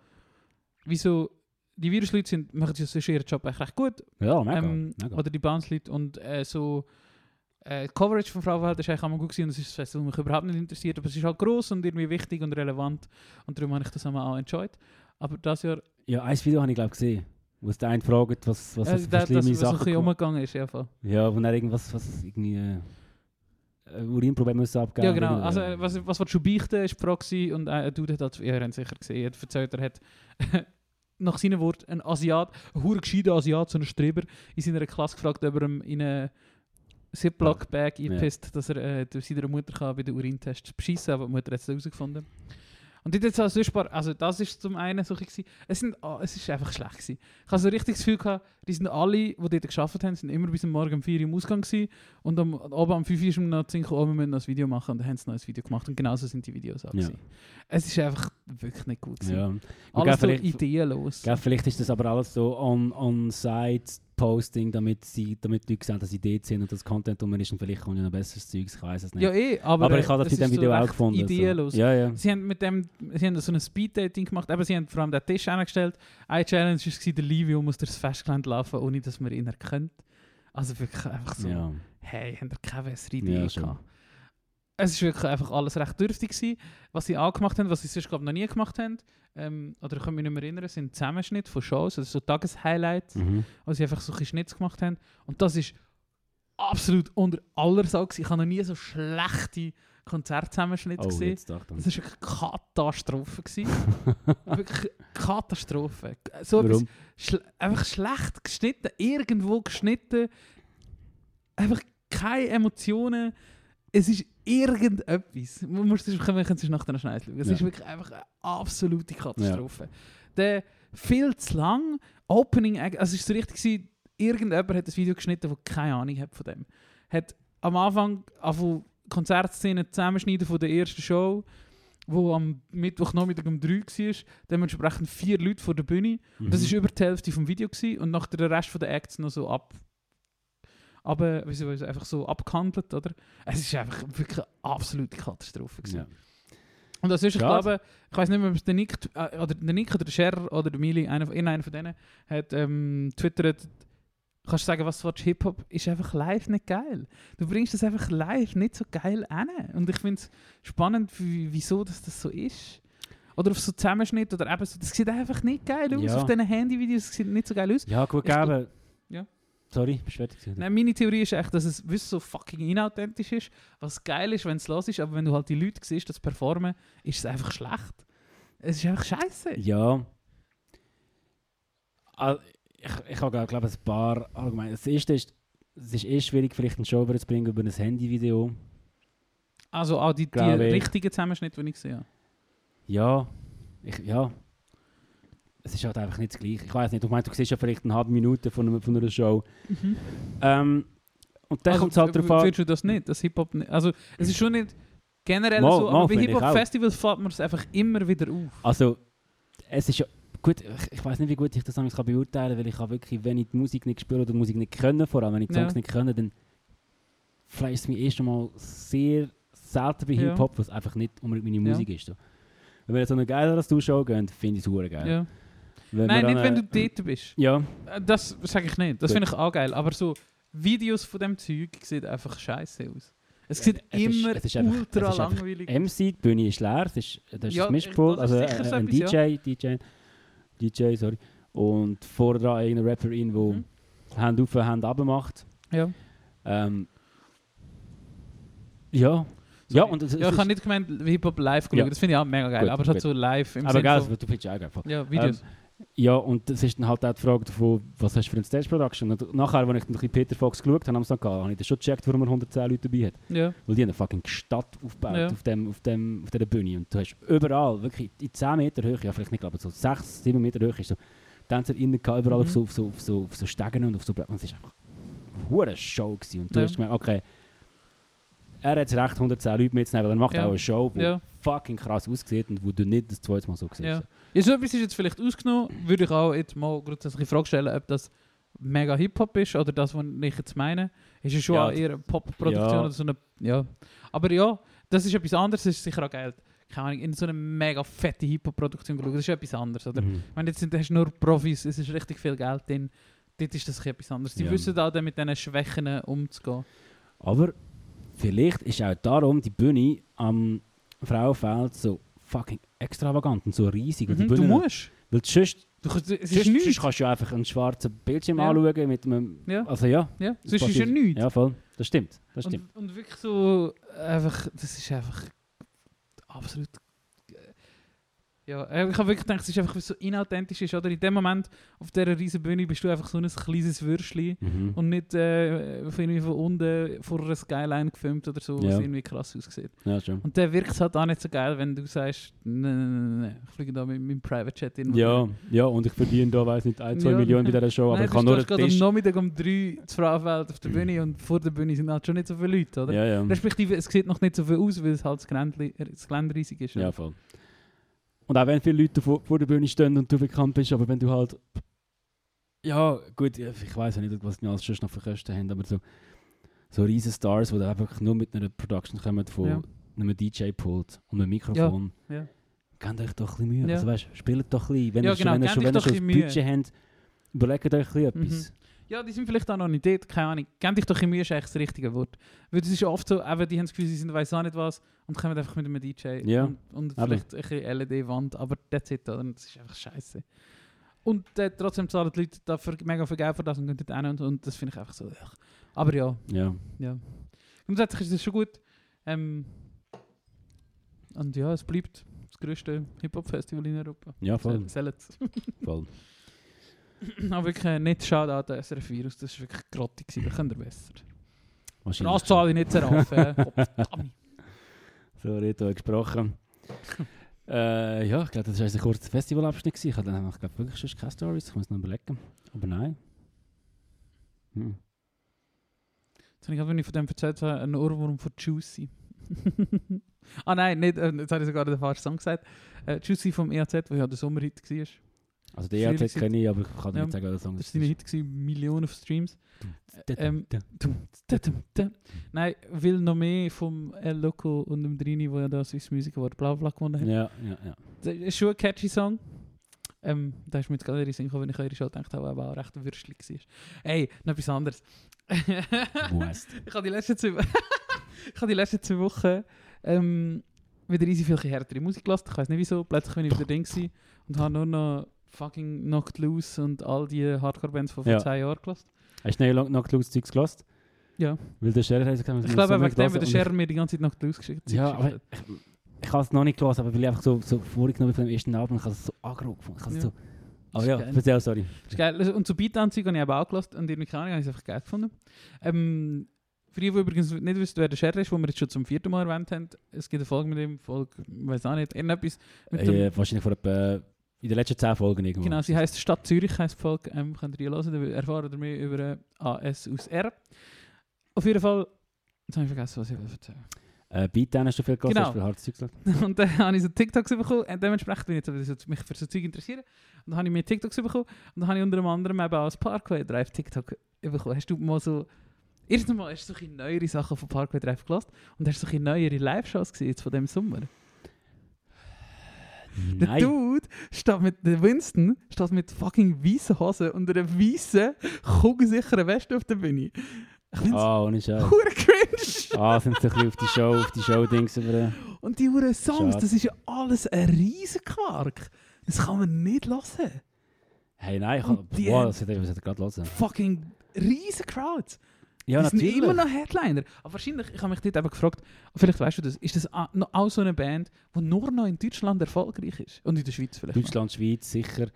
wieso, die Virusleute sind, machen sonst ihren Job echt recht gut, ja, mega. ähm, mega. oder die Bounce-Leute und äh, so äh, die Coverage von Frauenverhältnis ist eigentlich auch mal gut gewesen und das ist das, was mich überhaupt nicht interessiert, aber es ist halt gross und irgendwie wichtig und relevant und darum habe ich das einmal auch enjoyed. Aber das Jahr, Ja, ein Video habe ich glaube gesehen, wo es der eine fragt, was, was das das, für das, schlimme was ein Sachen bisschen gemacht- umgegangen ist, ja voll. Ja, wo er irgendwas, was irgendwie äh, äh, Urinprobleme müssen abgeben. Ja genau, also was, was willst du beichten, ist die Frage und äh, ein Dude hat halt, ihr habt sicher gesehen, er hat erzählt, er hat nach seinen Worten ein Asiat, ein gescheiter Asiat, so ein Streber, in seiner Klasse gefragt, ob er ihm in eine Ziploc-Bag Ja. einpisst, dass er äh, durch seine Mutter kann bei den Urintests beschissen aber die Mutter hat es herausgefunden. Und jetzt also, also das ist zum einen so es, sind, ah, es ist einfach schlecht gewesen. Ich habe so richtig das Gefühl gehabt, die sind alle, die dort gearbeitet haben, sind immer bis am Morgen um 4 Uhr im Ausgang gewesen und am, oben am 5 Uhr ist mir noch gedacht, oh, wir müssen noch ein Video machen und dann haben sie noch ein Video gemacht und genauso sind die Videos auch Ja. Es ist einfach wirklich nicht gut gewesen. ja. Alles so ideenlos. Gell, vielleicht ist das aber alles so on- on-site-Posting, damit, sie, damit die Leute sehen, dass sie dort sind und das Content um ist und vielleicht kommt ja noch besseres Zeugs, ich weiß es nicht. Ja eh, aber, aber, ich äh, habe das es mit dem ist so Video auch gefunden. ideenlos. So. Ja, ja. Sie haben mit dem, sie haben so ein Speed-Dating gemacht, aber sie haben vor allem den Tisch angestellt. Eine Challenge war, der Livio muss durchs Festgelände laufen, ohne dass man ihn erkennt. Also wirklich einfach so, ja. hey, haben ihr keine bessere Ja, Idee schon. gehabt? Es war wirklich einfach alles recht dürftig gewesen. Was sie auch gemacht haben, was sie sonst glaube noch nie gemacht haben, ähm, oder ich kann mich nicht mehr erinnern, sind Zusammenschnitte von Shows, also so Tageshighlights, Mhm. wo sie einfach so ein bisschen Schnitz gemacht haben. Und das ist absolut unter aller Sau. gewesen. Ich habe noch nie so schlechte Konzertzusammenschnitte Oh, gesehen. Das war wirklich Katastrophe. wirklich Katastrophe. So etwas Warum? schl einfach schlecht geschnitten, irgendwo geschnitten. Einfach keine Emotionen. Es ist irgendetwas. Man muss es wir können es nach schauen. Es Ja. ist wirklich einfach eine absolute Katastrophe. Der viel zu lang Opening, Act- also es ist so richtig gewesen, irgendjemand hat das Video geschnitten, der keine Ahnung hat von dem. Hat am Anfang auf Konzertszenen zusammenschneiden von der ersten Show, wo am Mittwochnachmittag um 3 war, dementsprechend vier Leute vor der Bühne. Mhm. Das war über die Hälfte vom Video gewesen, und nach der Rest der Acts noch so ab. Aber ich sagen, einfach so abgehandelt, oder? Es ist einfach wirklich eine absolute Katastrophe. Gewesen. Ja. Und das ist, ich glaube, ich weiß nicht mehr, ob es der Nick, äh, oder der Nick oder der Scherer oder der Mili, einer, von- einer von denen, hat ähm, twittert, kannst du sagen, was du willst, Hip-Hop ist einfach live nicht geil. Du bringst das einfach live nicht so geil an. Und ich finde es spannend, wie- wieso das, das so ist. Oder auf so Zusammenschnitt oder eben so, das sieht einfach nicht geil aus. Ja. Auf diesen Handyvideos sieht nicht so geil aus. ja, gut, gegeben. Ja. Sorry, bist du fertig? Nein, meine Theorie ist echt, dass es wirklich so fucking inauthentisch ist. Was geil ist, wenn es los ist, aber wenn du halt die Leute siehst, das performen, ist es einfach schlecht. Es ist einfach scheiße. Ja. Ah, Ich, ich habe, glaube ich, ein paar allgemein. Das erste ist, es ist eh schwierig, vielleicht einen Show zu bringen über ein Handyvideo. Also auch die, die richtigen Zusammenschnitte, die ich habe. Ja, ich, ja. Es ist halt einfach nicht das Gleiche. Ich weiß nicht, du meinst, du siehst ja vielleicht eine halbe Minute von, einer- von einer Show. Ähm, und dann Also, kommt es halt darauf an. Findest du das nicht? Das Hip-Hop? Also, es ist schon nicht generell Mal- so, mal aber bei. Hip-Hop-Festivals fällt mir es einfach immer wieder auf. Also, es ist ja. Gut, ich, ich weiß nicht, wie gut ich das kann beurteilen kann, weil ich habe wirklich, wenn ich die Musik nicht spiele oder die Musik nicht können, vor allem wenn ich die Ja. Songs nicht können, dann vielleicht ist es mir erst einmal sehr selten bei Ja. Hip-Hop, was einfach nicht unbedingt meine Ja. Musik ist. So. Wenn wir jetzt so eine geilere Show gehen, finde ich es geil. Ja. Wenn Nein, nicht wenn du äh, dort bist. Ja, Äh, Das sage ich nicht. Das finde ich auch geil. Aber so Videos von dem Zeug sieht einfach scheiße aus. Es sieht ist- immer es ist ultra es ist einfach langweilig MC, die Bühne ist leer, es ist, das ist Ja, das Mischpult, das also äh, so ein DJ, DJ, DJ, sorry. Und vorne dran irgendeine Rapperin, die Mhm. Hand auf, Hand runter macht. Ja. Ähm, ja. Ja, und es, ja, ich habe nicht gemeint, Hip-Hop live geschaut. Ja. Das finde ich auch mega geil. Gut, aber es hat so live im aber geil, von... du findest ja auch geil. Ja, Videos. Ja, und das ist dann halt auch die Frage davon, was hast du für eine Stage Production? Und nachher, als ich dann ein bisschen Peter Fox geschaut habe, am Samstag, habe ich dann schon gecheckt, warum er 110 Leute dabei hat. Ja. Weil die haben eine fucking Stadt aufgebaut Ja. auf, dem, auf, dem, auf dieser Bühne. Und du hast überall, wirklich in 10 Meter Höhe, ja vielleicht nicht, glaube so 6, 7 Meter Höhe, ist so Tänzer innen gehabt, überall Mhm. auf, so, auf, so, auf, so, auf so Stegen und auf so Blättern. Und es war einfach eine Show. Gewesen. Und du Ja. hast gemerkt, okay, er hat das Recht, 110 Leute mitzunehmen, weil er macht Ja. auch eine Show, die Ja. fucking krass aussieht und wo du nicht das zweite Mal so siehst. Ja. Ja, so etwas ist jetzt vielleicht ausgenommen, würde ich auch jetzt mal grundsätzlich die Frage stellen, ob das mega Hip-Hop ist oder das, was ich jetzt meine. Ist es schon Ja, eher eine Pop-Produktion ja. oder so eine... Ja. Aber ja, das ist etwas anderes, das ist sicher auch geil. Keine Ahnung, in so eine mega fette Hip-Hop-Produktion geschaut, das ist etwas anderes, oder? Mhm. Ich meine, jetzt sind, hast du nur Profis, es ist richtig viel Geld drin. Dort ist das etwas anderes. Die Ja. wissen auch mit diesen Schwächen umzugehen. Aber vielleicht ist auch darum die Bühne am Frauenfeld so fucking extravagant und so riesig. Mhm, du musst. Weil sonst, Du, kannst- es ist sonst, sonst nichts. kannst du einfach einen schwarzen Bildschirm Ja. anschauen mit einem... Ja. Also ja. Ja, das sonst ist ja nichts. Ja, voll. Das stimmt. Das stimmt. Und, und wirklich so einfach, das ist einfach absolut. Äh, Ja, äh, ich habe wirklich gedacht, es ist einfach, so inauthentisch ist, oder? In dem Moment auf dieser riesen Bühne bist du einfach so ein kleines Würstchen Mhm. und nicht äh, irgendwie von unten vor einer Skyline gefilmt oder so, was Ja. irgendwie krass aussieht. Ja, schon. Und dann wirkt es halt auch nicht so geil, wenn du sagst, nein, nein, nein, nein, ich fliege da mit meinem Private Jet in. Ja, ja, und ich verdiene da, weiß nicht, ein, zwei Ja. Millionen bei dieser Show, aber Nein, ich kann nur einen gerade am Tisch... Nachmittag um drei zu Frauenfeld auf der Bühne und vor der Bühne sind halt schon nicht so viele Leute, oder? Ja, ja. Respektive, es sieht noch nicht so viel aus, weil es halt das Gelände, das Gelände riesig ist. Ja, voll. Und auch wenn viele Leute vor, vor der Bühne stehen und du bekannt bist, aber wenn du halt... Ja, gut, ja, ich weiß ja nicht, was die alles sonst noch für Kosten haben, aber so, so riesen Stars, die einfach nur mit einer Production kommen von Ja. einem DJ-Pult und einem Mikrofon, Ja. gebt euch doch ein bisschen Mühe. Ja. Also weißt, spielt doch ein bisschen. Wenn Ja, ihr schon, genau, wenn ihr gebt schon, wenn ihr doch schon ein Budget habt, überlegt euch ein bisschen etwas. Ja, die sind vielleicht auch noch nicht dort, keine Ahnung. Gebt dich doch in Mühe, ist eigentlich das richtige Wort. Weil das ist oft so, eben, die haben das Gefühl, sie sind weiss auch nicht was und kommen einfach mit einem DJ Ja, und, und vielleicht ein bisschen LED-Wand, aber that's it, oder? Das ist einfach scheiße. Und äh, trotzdem zahlen die Leute dafür mega viel Geld für das und gehen dort hin und, und das finde ich einfach so. ugh. Aber ja, Ja. ja. Grundsätzlich ist das schon gut. Ähm, und ja, es bleibt das grösste Hip-Hop-Festival in Europa. Ja, voll. Sel- Sellet's. voll. Aber wirklich äh, nicht schade an der SRF Virus, das war wirklich grottig, gewesen, da könnt ihr besser. Wahrscheinlich. das zahle ich nicht zeraffen. äh, Gottverdammt. So, Reto hat gesprochen. äh, ja, ich glaube, das war ein kurzer Festivalabschnitt. Ich hatte dann, ich glaube, wirklich schon keine Stories. Ich muss noch überlegen. Aber nein. Hm. Jetzt habe ich wenn ich von dem erzählt habe, einen Ohrwurm von Juicy. ah nein, nicht, äh, jetzt habe ich sogar den falschen Song gesagt. Äh, Juicy vom EAZ, wo ja der Sommerhit war. Also, die ERZ kenne ich, aber ich kann Ja, nicht sagen, welcher Song Das das war dein Hit, gewesen, Millionen von Streams. ist. ähm. Nein, will noch mehr vom El Loco und dem Drini, wo ja da Swiss Music Award bla bla gewonnen hat. Ja, ja, ja. Das ist schon ein catchy Song. Ähm, da ist mir jetzt gerade in den Sinn gekommen, wenn ich eure Show gedacht habe, aber auch recht Würstchen war. Ey, noch etwas anderes. Ich habe die letzten zwei, ich habe die letzten zwei Wochen ähm, wieder easy viel härtere Musik gelassen. Ich weiß nicht wieso. Plötzlich bin ich wieder Ding gewesen und habe nur noch fucking Knocked Loose und all die Hardcore-Bands von vor Ja. 10 Jahren gelassen. Hast du noch Loose Zeugs gelost? Ja. Weil der Scherer hat gesagt, Ich glaube, wegen dem, der Scherer mir die ganze Zeit Knocked Loose geschickt Ja, aber ich, ich habe es noch nicht gelesen, aber weil ich einfach so, so vorgenommen bin vom ersten Abend, ich habe es so aggro gefunden. Ich habe Ja. so... Oh ja, erzähl, sorry. Ist geil. Und so Beat-Anzüge habe ich eben auch gelassen und keine Ahnung, habe ich es einfach geil gefunden. Ähm, für die, die übrigens nicht wissen, wer der Scherer ist, wo wir jetzt schon zum vierten Mal erwähnt haben, es gibt eine Folge mit ihm, Folge, ich weiß auch nicht, irgendetwas mit dem, Äh, wahrscheinlich vor etwa... In den letzten zehn Folgen irgendwo. Genau, sie heisst Stadt Zürich, heisst die Folge, ähm, könnt ihr hören, dann erfahren ihr mehr über äh, AS aus R. Auf jeden Fall, jetzt habe ich vergessen, was ich will erzählen Äh, Beatdown hast du viel gelesen, Genau. hast du viel hartes Zeug gelesen? Und dann habe ich so TikToks bekommen und dementsprechend bin ich jetzt so, mich für so Zeug interessieren. Und dann habe ich mir TikToks bekommen und dann habe ich unter anderem eben auch das Parkway Drive TikTok bekommen. Hast du mal so... Erstens mal hast du solche neuere Sachen von Parkway Drive gelassen und hast solche neuere Live-Shows gesehen jetzt von dem Sommer. Der Nein. Dude steht mit der Winston steht mit fucking weißen Hosen und einer weißen, kugelsicheren Weste auf der Bühne. Ich finde es Ah, ohne Scheiß. hure cringe. Ah, sind sie ein bisschen auf die Show, auf die Show-Dings über... Und die hure Songs, Schade. das ist ja alles ein riesen Quark. Das kann man nicht hören. Hey, nein, ich Und die Wow, das hätte ich gerade hören. Fucking riesen Crowds. Ja, die sind natürlich. immer noch Headliner. Aber wahrscheinlich, ich habe mich dort eben gefragt, vielleicht weißt du das, ist das noch auch so eine Band, die nur noch in Deutschland erfolgreich ist? Und in der Schweiz vielleicht. noch. Deutschland, Schweiz, sicher.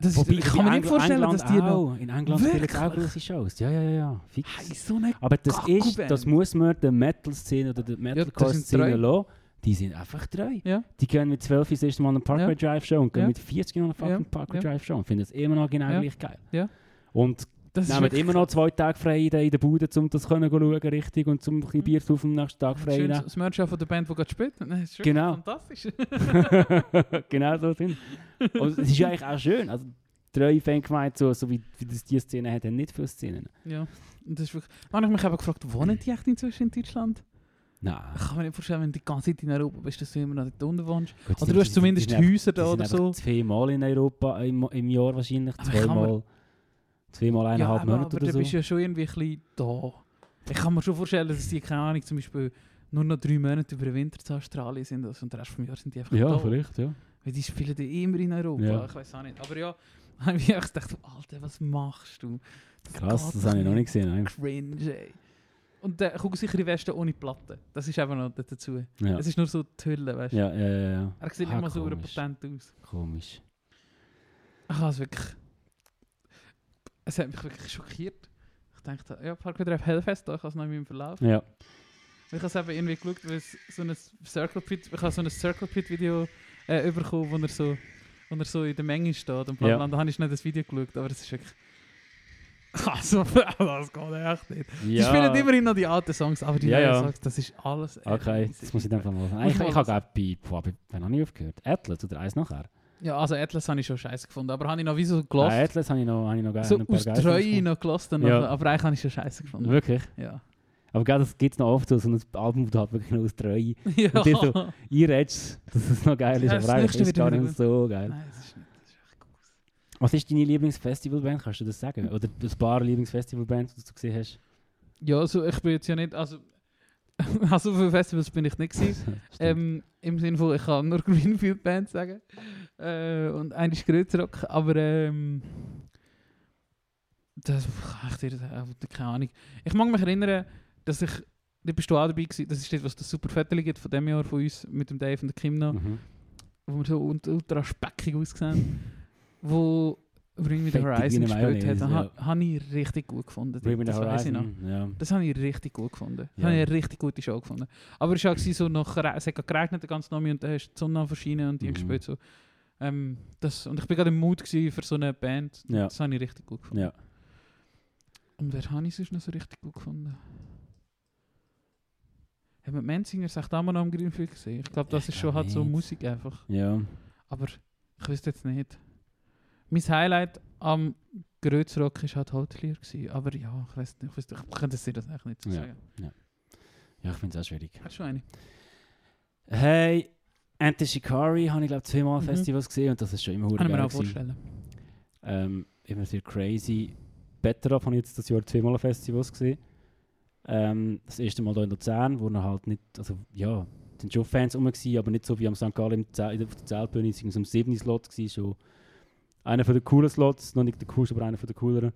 Das Wobei, ist, ich kann mir nicht vorstellen, England dass die noch... auch. In England spielen auch große Shows. Ja, ja, ja, ja. Fix. Hey, so Aber das ist, Kackuband. das muss man der Metal-Szene oder der sind Metalcore-Szene treu. lassen. Die sind einfach treu. Ja. Die gehen mit 12 das erste Mal eine Parkway Drive Show und gehen Ja. mit 40 an eine fucking Ja. Parkway Ja. Drive Show und finden es immer noch genau Ja. gleich geil. Ja. Und Das ist nehmen immer noch zwei Tage frei in der, Bude, um das können schauen, richtig, und zum ein bisschen Bier zu am nächsten Tag frei nehmen. das Merch von der Band, die gerade spielt. Das ist Genau. fantastisch. genau so sind. Und es ist eigentlich auch schön. Also, treue Fangemeinde, so, so wie, wie das die Szene hat, haben nicht viele Szenen. ja. Und das ist wirklich... Dann habe ich mich eben gefragt, wohnen die echt inzwischen in Deutschland? Nein. Ich kann mir nicht vorstellen, wenn du die ganze Zeit in Europa bist, dass du immer noch dort unten wohnst. Gut, Oder du hast zumindest die Häuser da oder so. zweimal in Europa im, im Jahr wahrscheinlich. Zweimal, zweimal eineinhalb aber, Monate aber oder du so. bist ja schon irgendwie ein bisschen da. Ich kann mir schon vorstellen, dass die, keine Ahnung, zum Beispiel nur noch drei Monate über den Winter zu Australien sind also, und den Rest vom Jahr sind die einfach ja, da. vielleicht, ja. Weil die spielen ja immer in Europa. Ja. Ich weiß auch nicht. Aber ja, habe ich echt gedacht, Alter, was machst du? Das Krass, das habe ich noch nicht gesehen. Nein. Cringe, ey. Und der gucken sicher in Westen ohne Platte. Das ist eben noch dazu. Ja. Es ist nur so die Hülle, weißt du? Ja, ja, ja, ja. Er sieht Ah, nicht mal so potent aus. Komisch. Ich habe es wirklich. Es hat mich wirklich schockiert. Ich dachte, ja, Parkway Drive Hellfest, da, ich habe es noch in meinem Verlauf. Ja. Ich habe es eben irgendwie geschaut, weil so ein Circle Pit, ich habe so ein Circle Pit Video äh, bekommen, wo er so, wo er so in der Menge steht und bla Ja. bla. Da habe ich schnell das Video geschaut, aber es ist wirklich. Also, das geht echt nicht. Die ja. spielen immerhin noch die alten Songs, aber die Ja, neuen ja. Songs, das ist alles. Okay, das muss ich dann mal hören. Muss Ich, mal ich habe gerade bei, boah, wann habe ich aufgehört? Atlas oder eins nachher? Ja, also Atlas habe ich schon scheiße gefunden, aber habe ich noch wie so Ah, gelost. Atlas habe ich noch, habe ich noch gerne so aus Treue noch gelost, Ja. noch, aber eigentlich habe ich schon scheiße gefunden. Wirklich? Ja. Aber gerade das gibt es noch oft, so so ein Album, du halt wirklich nur aus Treue ja. Und die so- einredest, dass es noch geil ist, Ja, aber das eigentlich ist es gar nicht so geil. Nein, das ist nicht. Das ist echt gut. Was ist deine Lieblingsfestivalband? Kannst du das sagen? Oder ein paar Lieblingsfestivalbands, die du gesehen hast? Ja, also ich bin jetzt ja nicht. Also, also für Festivals bin ich nicht gewesen. Ähm, Im Sinne von, ich kann nur Greenfield Band sagen. Äh, und eine ist Grützrock, aber ähm, das kann ich dir keine Ahnung. Ich mag mich erinnern, dass ich, da bist du auch dabei gewesen, das ist das, was das super Vettel gibt von dem Jahr von uns mit dem Dave und der Kim noch, Mhm. wo wir so ult- ultra speckig aussehen, wo Bring Me The Horizon gespielt hat. Ha, Habe ich richtig gut gefunden. Bring Me the das weiss ich noch. Horizon. Ja. Das habe ich richtig gut gefunden. Das Ja. habe ich eine richtig gute Show gefunden. Aber es war so nach, Re- es hat geregnet den ganzen Nachmittag und dann hast du die Sonne am verschienen und die Mhm. gespielt so. Ähm, das, und ich bin gerade im Mut für so eine Band. Ja. Das habe ich richtig gut gefunden. ja. Und wer habe ich sonst noch so richtig gut gefunden? Haben wir die Mansinger echt auch mal noch am Greenfield gesehen? Ich glaube, das ist schon halt so. Musik einfach. Ja. Aber ich wüsste jetzt nicht. Mein Highlight am Grötzrock war halt gewesen. Aber ja, ich weiß nicht, ich, wüsste, ich könnte dir das eigentlich nicht so Ja. sagen. Ja, ich finde es auch schwierig. Hast du eine? Hey, Ante Shikari habe ich glaube zweimal Mhm. Festivals gesehen und das ist schon immer Kann ich mir geil auch vorstellen. Ähm, immer sehr crazy. Better Up habe ich jetzt das Jahr zweimal Festivals gesehen. Ähm, das erste Mal hier in Luzern, wo er halt nicht, also ja, es sind schon Fans rum, gewesen, aber nicht so wie am St. Gallen in der- auf der Zeltbühne, es war so ein 7 Slot, gewesen, schon einer von den coolen Slots, noch nicht der coolste, aber einer von den cooleren.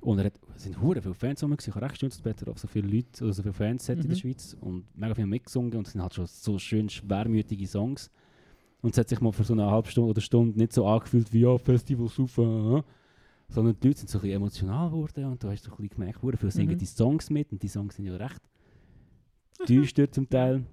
Und er hat, es sind hure viele Fans rum, ich habe recht dass Better Up so viele Leute, oder so viele Fans hat in der Mhm. Schweiz und mega viel mitgesungen und es sind halt schon so schön schwermütige Songs. Und es hat sich mal für so eine halbe Stunde oder Stunde nicht so angefühlt wie ja, Festival super, sondern die Leute sind so ein bisschen emotional geworden und du hast so ein bisschen gemerkt, hure viele singen Mhm. die Songs mit und die Songs sind ja recht düster zum Teil.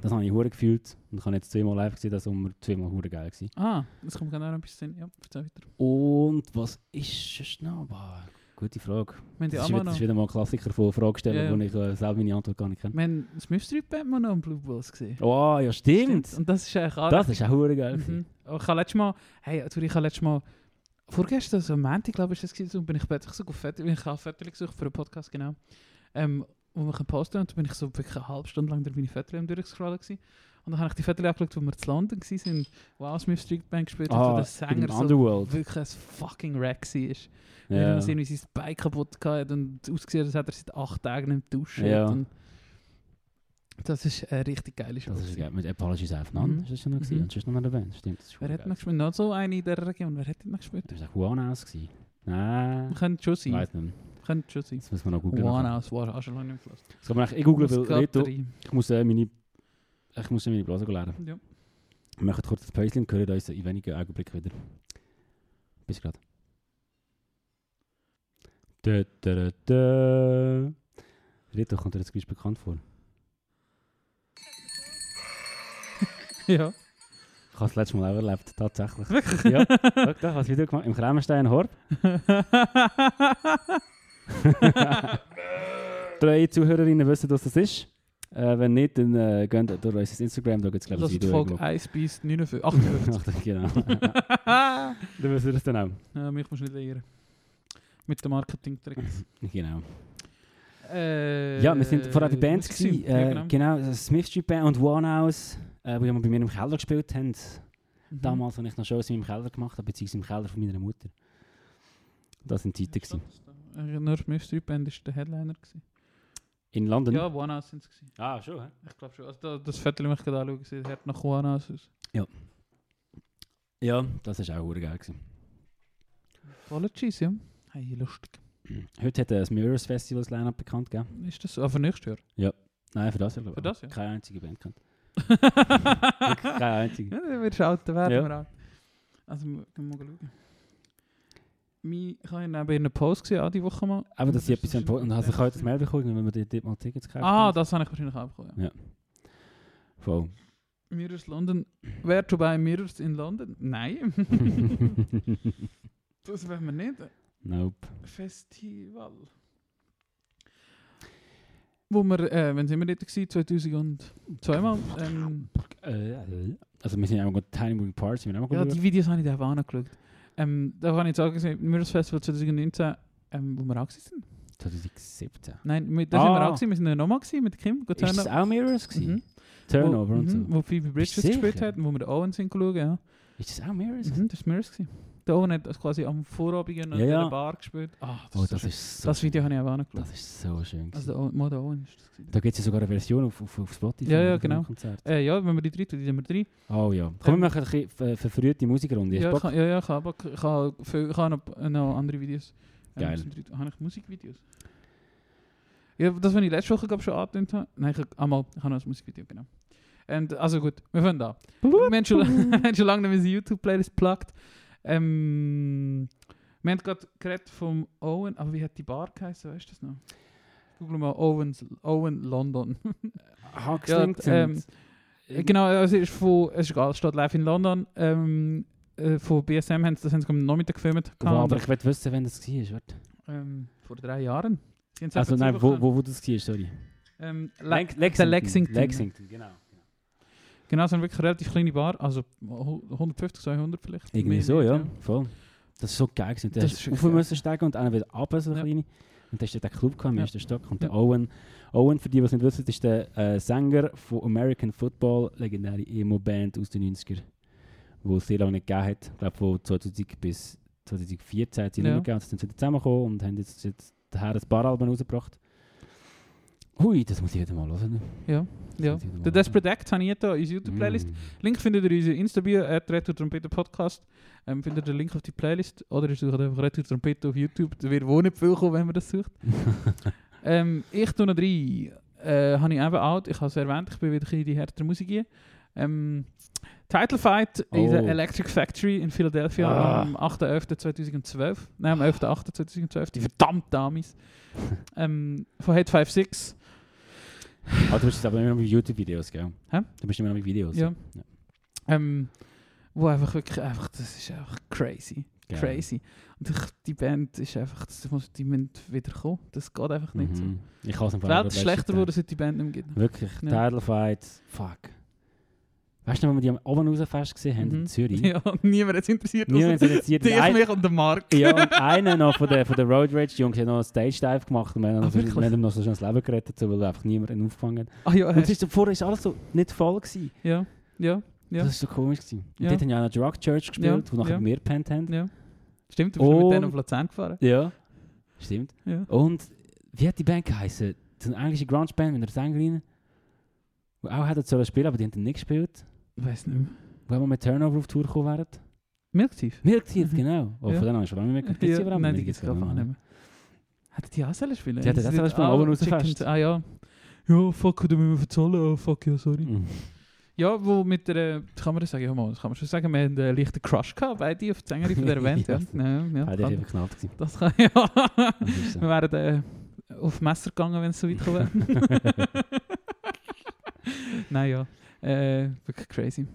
Das habe ich hure gefühlt und ich habe jetzt zweimal live gesehen, das Sommer zweimal hure geil gewesen. Ah, das kommt noch ein bisschen. Ja, erzähl weiter. Und was ist noch? Boah, gute Frage. Das ist, wieder, das ist wieder mal ein Klassiker von Fragestellen, Ja, ja. wo ich äh, selber meine Antwort gar nicht kenne. Wir haben das Band mal noch am Blue Balls gesehen. Oh, ja stimmt. Und das ist eigentlich auch Das ist auch hure geil. Mhm. Ich habe letztes Mal, hey, ich habe letztes Mal, vorgestern, so am Montag, glaube ich, ist das gewesen, bin ich plötzlich so auf Fotos, ich habe Fotos gesucht für einen Podcast, genau, ähm, wo wir können posten und da bin ich so wirklich eine halbe Stunde lang durch meine Fotos am durchgescrollen gewesen. Und dann habe ich die Fotos angeschaut, wo wir zu London waren, wo auch Smith Street Band gespielt hat, wo Ah, der in Sänger so wirklich ein fucking Wreck war. Ja. Weil er irgendwie sein Bein kaputt hatte und ausgesehen hat, als hätte er seit acht Tagen nicht duschen. Ja. Und das ist eine richtig geile Show. Das ist geil. Mit Apologies aufeinander. Mhm. Ist das schon noch gewesen? Mhm. Und sonst noch eine Band. Stimmt. Das ist Wer hat noch gespielt? Noch so eine in der Region. Wer hat noch gespielt? Das war Juan aus. Nein. Könnte schon sein. weiß nicht. Könnte schon sein. Das müssen wir noch googeln. One nachher. aus war auch schon lange nicht gelassen. Das kann man echt- Ich google, weil Reto, ich muss äh, meine, ich muss meine Blase lernen. Ja. Wir machen kurz das Päuschen und hören uns in wenigen Augenblicken wieder. bis gerade. Dö, dö, dö, dö. Rito kommt dir jetzt gewiss bekannt vor. Ja. Ich habe es letztes Mal auch erlebt, tatsächlich. Wirklich? ja, schau da, was Video gemacht im Kremmerstein Horb. Drei Zuhörerinnen wissen, was das ist. Äh, wenn nicht, dann äh, geht durch unser Instagram, da gibt es glaube ich ein die Video. Folge 1 bis 59. irgendwo. 58. Ach, genau. dann wissen wir das dann auch. ja, mich musst du nicht lehren. Mit dem Marketing-Trick. Genau. Äh, Ja, wir sind vorher bei Bands was gewesen. Ja, Äh, genau. genau, das Smith Street Band und One House, äh, die wir bei mir im Keller gespielt haben. Mhm. Damals, als ich noch Shows in meinem Keller gemacht habe, beziehungsweise im Keller von meiner Mutter. Das sind Zeiten. gewesen. Nur Smith Street Band war der Headliner. Gewesen. In London? Ja, House sind es. Ah, schon, hä? Ich glaube schon. Also da, das Viertel, das ich gerade anschaue, sieht hart nach One House aus. Ja, das war auch geil. Apologies, ja. Hey, lustig. Heute hat das Mirrors Festival das Line-Up bekannt gegeben. Ist das so? Ah, für nächstes Jahr? Nein, für das ja, glaube Für das, ja. Keine einzige Band kennt. Keine einzige. Ja, dann wirst du alt, dann werden Ja. wir alt. Also, wir können mal schauen. Mein- Ich habe ja neben einen Post gesehen, auch die Woche mal. Aber das ist ist etwas. Und hast du heute das Mail bekommen, wenn wir dort mal Tickets kaufen? Ah, das habe ich wahrscheinlich auch bekommen. Ja. Voll. Mirrors London. Wer to buy Mirrors in London? Nein. das wollen wir nicht. nope. Festival. Wo wir, äh, wenn sind wir dort gewesen? 2002 mal. Ähm, Äh, also wir sind auch gut Tiny Moving Parts, auch mal ja, die Videos habe ich da auch angeschaut. Ähm, da kann ich sagen, gesehen, Mirrors Festival 2019, ähm, wo wir auch sind. 2017. Nein, mit, da sind wir Ah. auch gewesen. Wir sind ja nochmal gewesen mit Kim. Ist das auch Mirrors gewesen? Mhm. Turnover wo, und so. mhm, Wo Phoebe Bridgers Sicher? gespielt hat und wo wir den Owen sind geschaut, ja. Ist das auch Mirrors? Mhm, das war Mirrors. gewesen. Owen hat quasi am Vorabend noch Ja, in ja. der Bar gespielt. Ah, das, Oh, ist so das schön. ist so das Video habe ich auch angeschaut. Das ist so schön. Also gewesen. mal der Owen ist das gewesen. da gibt es ja sogar eine Version auf, auf, auf Spotify. Ja, ja, genau. Konzert. Äh, ja, wenn wir die drei tun, die sind wir drei. Oh ja. Komm, Ähm, wir machen ein bisschen ver- verfrühte Musikrunde. Ja, kann, ja, ja, ich habe ich habe viel- ich habe noch, noch andere Videos. Ähm, Geil. drei- habe ich Musikvideos? Ja, das, was ich letzte Woche glaub, schon angetönt habe. Nein, ich, einmal, ich habe noch ein Musikvideo, genau. Und, also gut, wir fangen an. Wir haben schon, wir haben schon lange nicht mehr YouTube-Playlist geplagt. Ähm, wir haben gerade geredet vom Owen, aber wie hat die Bar geheißen, weißt du das noch? Google mal Owens, Owen London. Hackslink Ja, ähm, Äh, Genau, also es ist von, es ist egal, es steht live in London. Ähm, äh, von BSM haben sie das haben sie am Nachmittag gefilmt. Wo, aber ich will wissen, wenn das war. Ähm, vor drei Jahren. Also nein, wo, wo, wo das war, sorry. Ähm, Le der Lexington. Lexington, genau. Genau, es ist eine wirklich relativ kleine Bar, also 150, 200 vielleicht. Irgendwie so, ja. Voll. Das ist so geil. gewesen. Du Das hast ist auf wirklich müssen steigen und dann wieder runter, so eine Ja. kleine. Und dann ist der Club im Ja. ersten Stock. Und der Owen, Owen, für die, die es nicht wissen, ist der äh, Sänger von American Football, legendäre Emo-Band aus den 90er, die es sehr lange nicht gegeben hat. Ich glaube, von 2000 bis 2014 hat sie Ja. nicht mehr gegeben. Sie sind wieder zusammengekommen und haben jetzt, jetzt daher ein paar Alben rausgebracht. Hui, das muss ich wieder mal hören. Ja, ja. Der Desperate Act habe ich hier unsere YouTube-Playlist. Mm. Link findet ihr in unserer Insta-Bio, at Retro Trompete Podcast. Ähm, findet ihr den Link auf die Playlist. Oder ihr sucht einfach Retro Trompete auf YouTube. Da wird wohl nicht viel kommen, wenn man das sucht. ähm, ich tue noch drei. Äh, habe ich eben out. Ich habe es erwähnt, ich bin wieder in die härtere Musik hier. Ähm, Title Fight in der Oh. Electric Factory in Philadelphia Ah. am 8.11.2012. Nein, am 11.8.2012. Die verdammte Damis. ähm, von Hate 56. Ah, du bist aber immer noch mit YouTube-Videos, gell? Hä? Du bist immer noch mit Videos. Ja. Ähm, wo einfach wirklich, einfach, das ist einfach crazy. Geil. Crazy. Und ich, die Band ist einfach, das muss, die müssen wieder kommen. Das geht einfach nicht so. Mhm. Ich kann es Die Welt ist schlechter geworden, seit die Band nicht mehr gibt. Wirklich, Ja. Title Fight, fuck. Weißt du noch, wenn wir die am Oberhausenfest gesehen haben in Mhm. Zürich? Ja, niemand hat es interessiert. Niemand außer interessiert. Die ist mich und der Mark. ja, und einer noch von der, von der Road Rage Jungs hat noch einen Stage Dive gemacht und wir haben, Ah, wir haben ihm noch so schnell das Leben gerettet, so, weil einfach niemand ihn aufgefangen hat. Ah ja, Und ist, vorher war alles so nicht voll. Gewesen. ja, ja, ja, Das war so komisch. Gewesen. Und Ja. dort haben ja auch noch Drug Church gespielt, Ja, wo nachher ja. wir gepennt haben. ja. Stimmt, du bist noch mit Und- denen auf Luzern gefahren. Ja. Stimmt. Ja. Und wie hat die Band geheißen? So eine englische Grunge-Band mit einer Sängerin, die auch sollen spielen, aber die haben dann nicht gespielt. Ich weiß nicht mehr. Wo wir mit Turnover auf Tour gekommen wären. Milk Teeth? Milk Teeth, Mhm. genau. Oh, Ja. von denen habe ich schon lange nicht mehr gehört. Überhaupt nein, die gibt es gar nicht mehr. Hätten die auch sollen spielen? Die hätten sie sollen spielen, ah, aber nur so Chicken- fest. Ah ja. Ja, fuck, du müssen wir verzahlen. Ah, fuck, ja, sorry. Mhm. Ja, wo mit der, kann man das sagen, ja mal, das kann man schon sagen, wir haben einen leichten Crush gehabt, beide auf die Sängerin von dieser Band, ja. Ja. ja, ja haben geknallt gewesen. das kann, ja. Das so. wir wären äh, auf Messer gegangen, wenn es so weit kommt. Nein, ja, äh, wirklich crazy.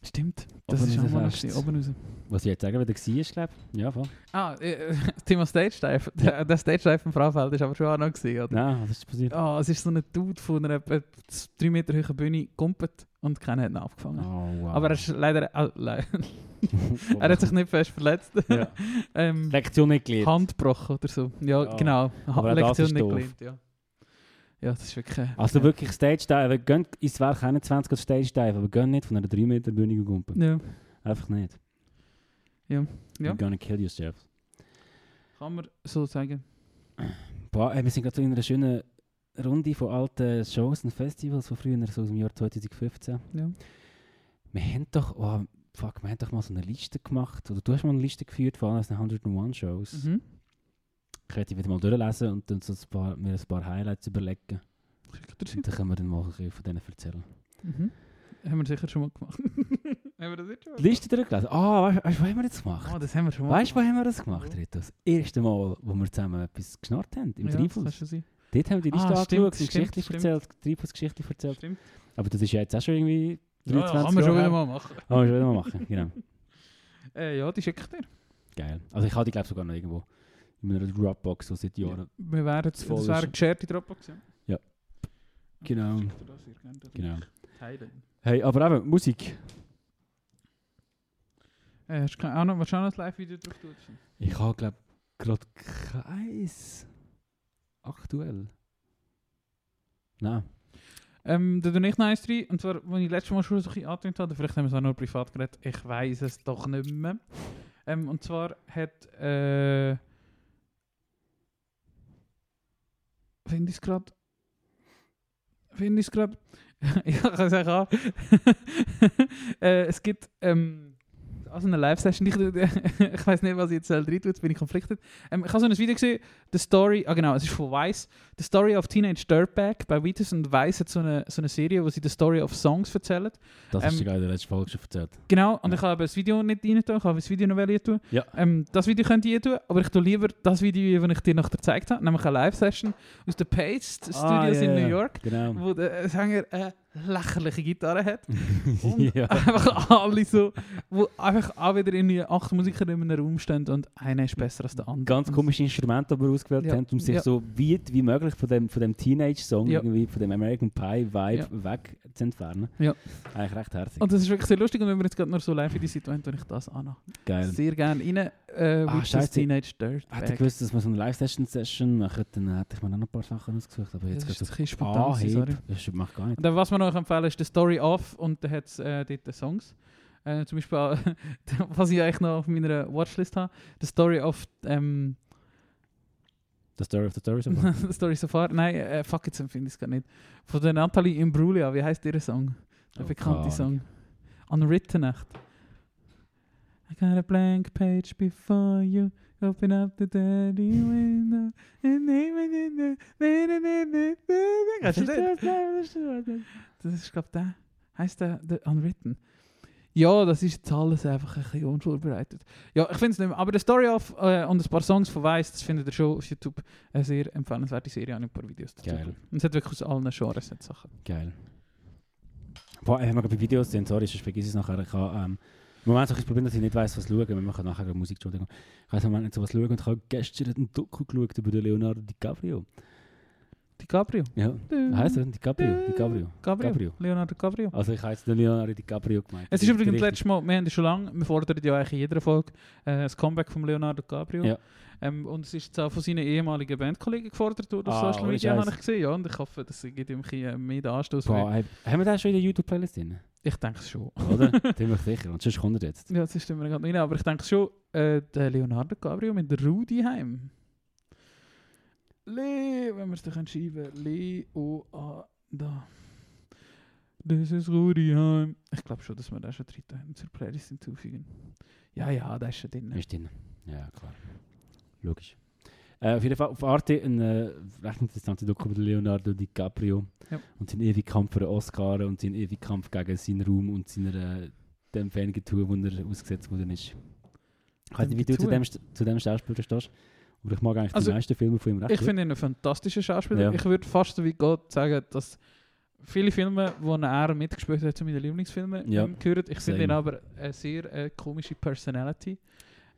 Stimmt, das Oben ist auch mal lustig, oben raus. Was ich jetzt sagen würde, war, glaube ich. Ja, voll. Ah, äh, Thema Stage Dive. Der, der Stage Dive im Frauenfeld ist aber schon auch noch gesehen, oder? Nein, was ist passiert? Ah, es ist so ein Dude von einer etwa drei Meter hohen Bühne gumpet und keiner hat ihn aufgefangen. Oh, wow. Aber er ist leider, äh, le er hat sich nicht fest verletzt. Ja. ähm, Lektion nicht gelernt. Hand gebrochen oder so. Ja, Ja. genau. Aber Lektion ist nicht gelernt, ja. Ja, das ist wirklich... Also ja. wirklich Stage Dive, gönnt ins Werk 21 als Stage Dive, aber gönnt nicht von einer 3 Meter Bühne gumpen. Ja, Einfach nicht. Ja. Ja. You're gonna kill yourself. kann man so sagen. Boah, ey, wir sind gerade so in einer schönen Runde von alten Shows und Festivals von früher, so aus dem Jahr 2015. Ja. Wir haben doch, oh, fuck, wir haben doch mal so eine Liste gemacht, oder du hast mal eine Liste geführt von allen 101 Shows. Mhm. Ich werde wieder mal durchlesen und dann so ein paar, mir ein paar Highlights überlegen. Schickt er Und dann können wir dann mal ein bisschen von denen erzählen. Mhm. Haben wir sicher schon mal gemacht. haben wir das jetzt schon mal Die Liste durchgelesen? Ah, weißt du, wo haben wir das gemacht? Oh, das haben wir schon mal Weißt du, wo haben wir das gemacht, Rita? Das erste Mal, wo wir zusammen etwas geschnarrt haben, im ja, das kann Treibhaus. schon sein. Dort haben wir die Liste Ah, stimmt, angeschaut stimmt, Geschichte stimmt. erzählt, Treibhausgeschichte erzählt. Stimmt. Aber das ist ja jetzt auch schon irgendwie Ja, ja, 23 kann man schon wieder mal machen. Kann man schon wieder mal machen, genau. Äh, ja, die schicke ich dir. Geil. Also ich habe die glaube ich sogar noch irgendwo in einer Dropbox, so seit Jahren. Wir wären jetzt, Voll das wäre eine gescherte Dropbox, ja. Ja. Genau. Ich das Genau. Teilen. Hey, aber eben, Musik. Äh, hast du keine Ahnung, was schon ein Live-Video drauf tut? Ich habe glaube gerade keins aktuell. Nein. Ähm, da tue ich noch eins rein, und zwar, als ich letztes Mal schon so ein bisschen angetönt habe, vielleicht haben wir es auch nur privat geredet, ich weiß es doch nicht mehr. Ähm, und zwar hat, äh, finde ich es gerade, finde ich es gerade, ich kann es auch. Äh, es gibt, ähm, also eine Live-Session, ich, ich weiß nicht, was ich jetzt rein tue, jetzt bin ich konfliktet. Ähm, ich habe so ein Video gesehen, The Story, ah genau, es ist von Vice, The Story of Teenage Dirtbag bei Vitus und Vice hat so eine, so eine Serie, wo sie die Story of Songs erzählen. Das Ähm, gerade in der letzten Folge schon erzählt. Genau, und Ja. ich habe das Video nicht rein tun, ich habe das Video noch rein tun. Ja. Ähm, das Video könnt ihr tun, aber ich tue lieber das Video, das ich dir noch gezeigt habe, nämlich eine Live-Session aus den Paste Studios Ah, ja, in. New York, Genau. wo der Sänger eine lächerliche Gitarre hat. Und ja. einfach alle so, wo einfach auch wieder irgendwie acht Musiker in einem Raum stehen und einer ist besser als der andere. Ganz komische Instrumente aber ausgewählt Ja. haben, um sich Ja. so weit wie möglich von dem, von dem Teenage-Song, Ja. irgendwie von dem American Pie-Vibe weg zu entfernen. Ja. Eigentlich recht herzig. Und das ist wirklich sehr lustig und wenn wir jetzt gerade noch so live in die Situation tue ich das an. Geil. Sehr gerne rein. Äh, Ah, scheisse. Teenage Dirt. Hätte ich gewusst, dass wir so eine Live-Session-Session machen, dann hätte ich mir noch ein paar Sachen ausgesucht. Aber jetzt geht bisschen spontan, Anhieb. Das macht gar nicht. Und dann, was wir noch empfehlen, ist die Story Off und da hat es äh, dort die Songs. Äh, zum Beispiel, auch, was ich eigentlich noch auf meiner Watchlist habe, die Story of ähm, The Story of the Story so far. The Story so far. Nein, äh, fuck, jetzt finde ich es gar nicht. Von der Natalie Imbruglia, wie heißt ihr Song? Der Oh, bekannte Song. Unwritten echt. I got a blank page before you. Open up the dirty window. the- Hast du das? Das ist, glaube ich, der. Heißt der, der Unwritten? Ja, das ist jetzt alles einfach ein bisschen unvorbereitet. Ja, ich finde es nicht mehr. Aber die Story of äh, und ein paar Songs von Weiss, das findet ihr schon auf YouTube. Eine sehr empfehlenswerte Serie, auch ein paar Videos dazu. Geil. Und es hat wirklich aus allen Genres Sachen. Geil. Boah, wenn wir gerade bei Videos sind, sorry, sonst vergesse ich es nachher. Ich habe ähm, im Moment habe ich das Problem, dass ich nicht weiß, was schauen. Wir machen nachher Musik, Entschuldigung. Ich weiß im Moment nicht so was schauen und ich habe gestern einen Doku geschaut über den Leonardo DiCaprio. DiCaprio. Ja, heißt er? DiCaprio? DiCaprio. Gabriel. Gabriel. Leonardo DiCaprio. Also ich den Leonardo DiCaprio gemeint. Es ist übrigens das letzte Mal, wir haben das schon lange, wir fordern ja eigentlich in jeder Folge äh, das Comeback von Leonardo DiCaprio. Ja. Ähm, und es ist jetzt auch von seinen ehemaligen Bandkollegen gefordert worden auf Ah, Social Media, habe ich gesehen. Ja, und ich hoffe, das gibt ihm ein bisschen mehr den Anstoß. Boah, haben wir den schon in der YouTube-Playlist drin? Ich denke es schon. Oder? Ziemlich sicher. Und sonst kommt er jetzt. Ja, das ist immer gerade rein, aber ich denke schon, äh, der Leonardo DiCaprio mit der Rudi heim. Le, wenn wir es dann schreiben Leo, ah, da. Das ist Rudi heim. Ich glaube schon, dass wir da schon drin haben, zur Playlist hinzufügen. Ja, ja, da ist schon drin. Ist drin. Ja, klar. Logisch. Äh, auf jeden Fall auf Arte ein äh, recht interessanter Doku über Leonardo DiCaprio Ja. und seinen ewigen Kampf für den Oscar und seinen ewigen Kampf gegen seinen Ruhm und seiner, äh, dem wenigen Tun, wo er ausgesetzt worden ist. Ich weiß nicht, wie du zu dem, zu dem Schauspieler stehst, aber ich mag eigentlich Also, die meisten Filme von ihm recht Ich finde ihn einen fantastischen Schauspieler. Ja. Ich würde fast so wie Gott sagen, dass viele Filme, wo er mitgespielt hat, zu meinen Lieblingsfilmen Ja. gehören. Ich finde ihn aber eine sehr äh, komische Personality.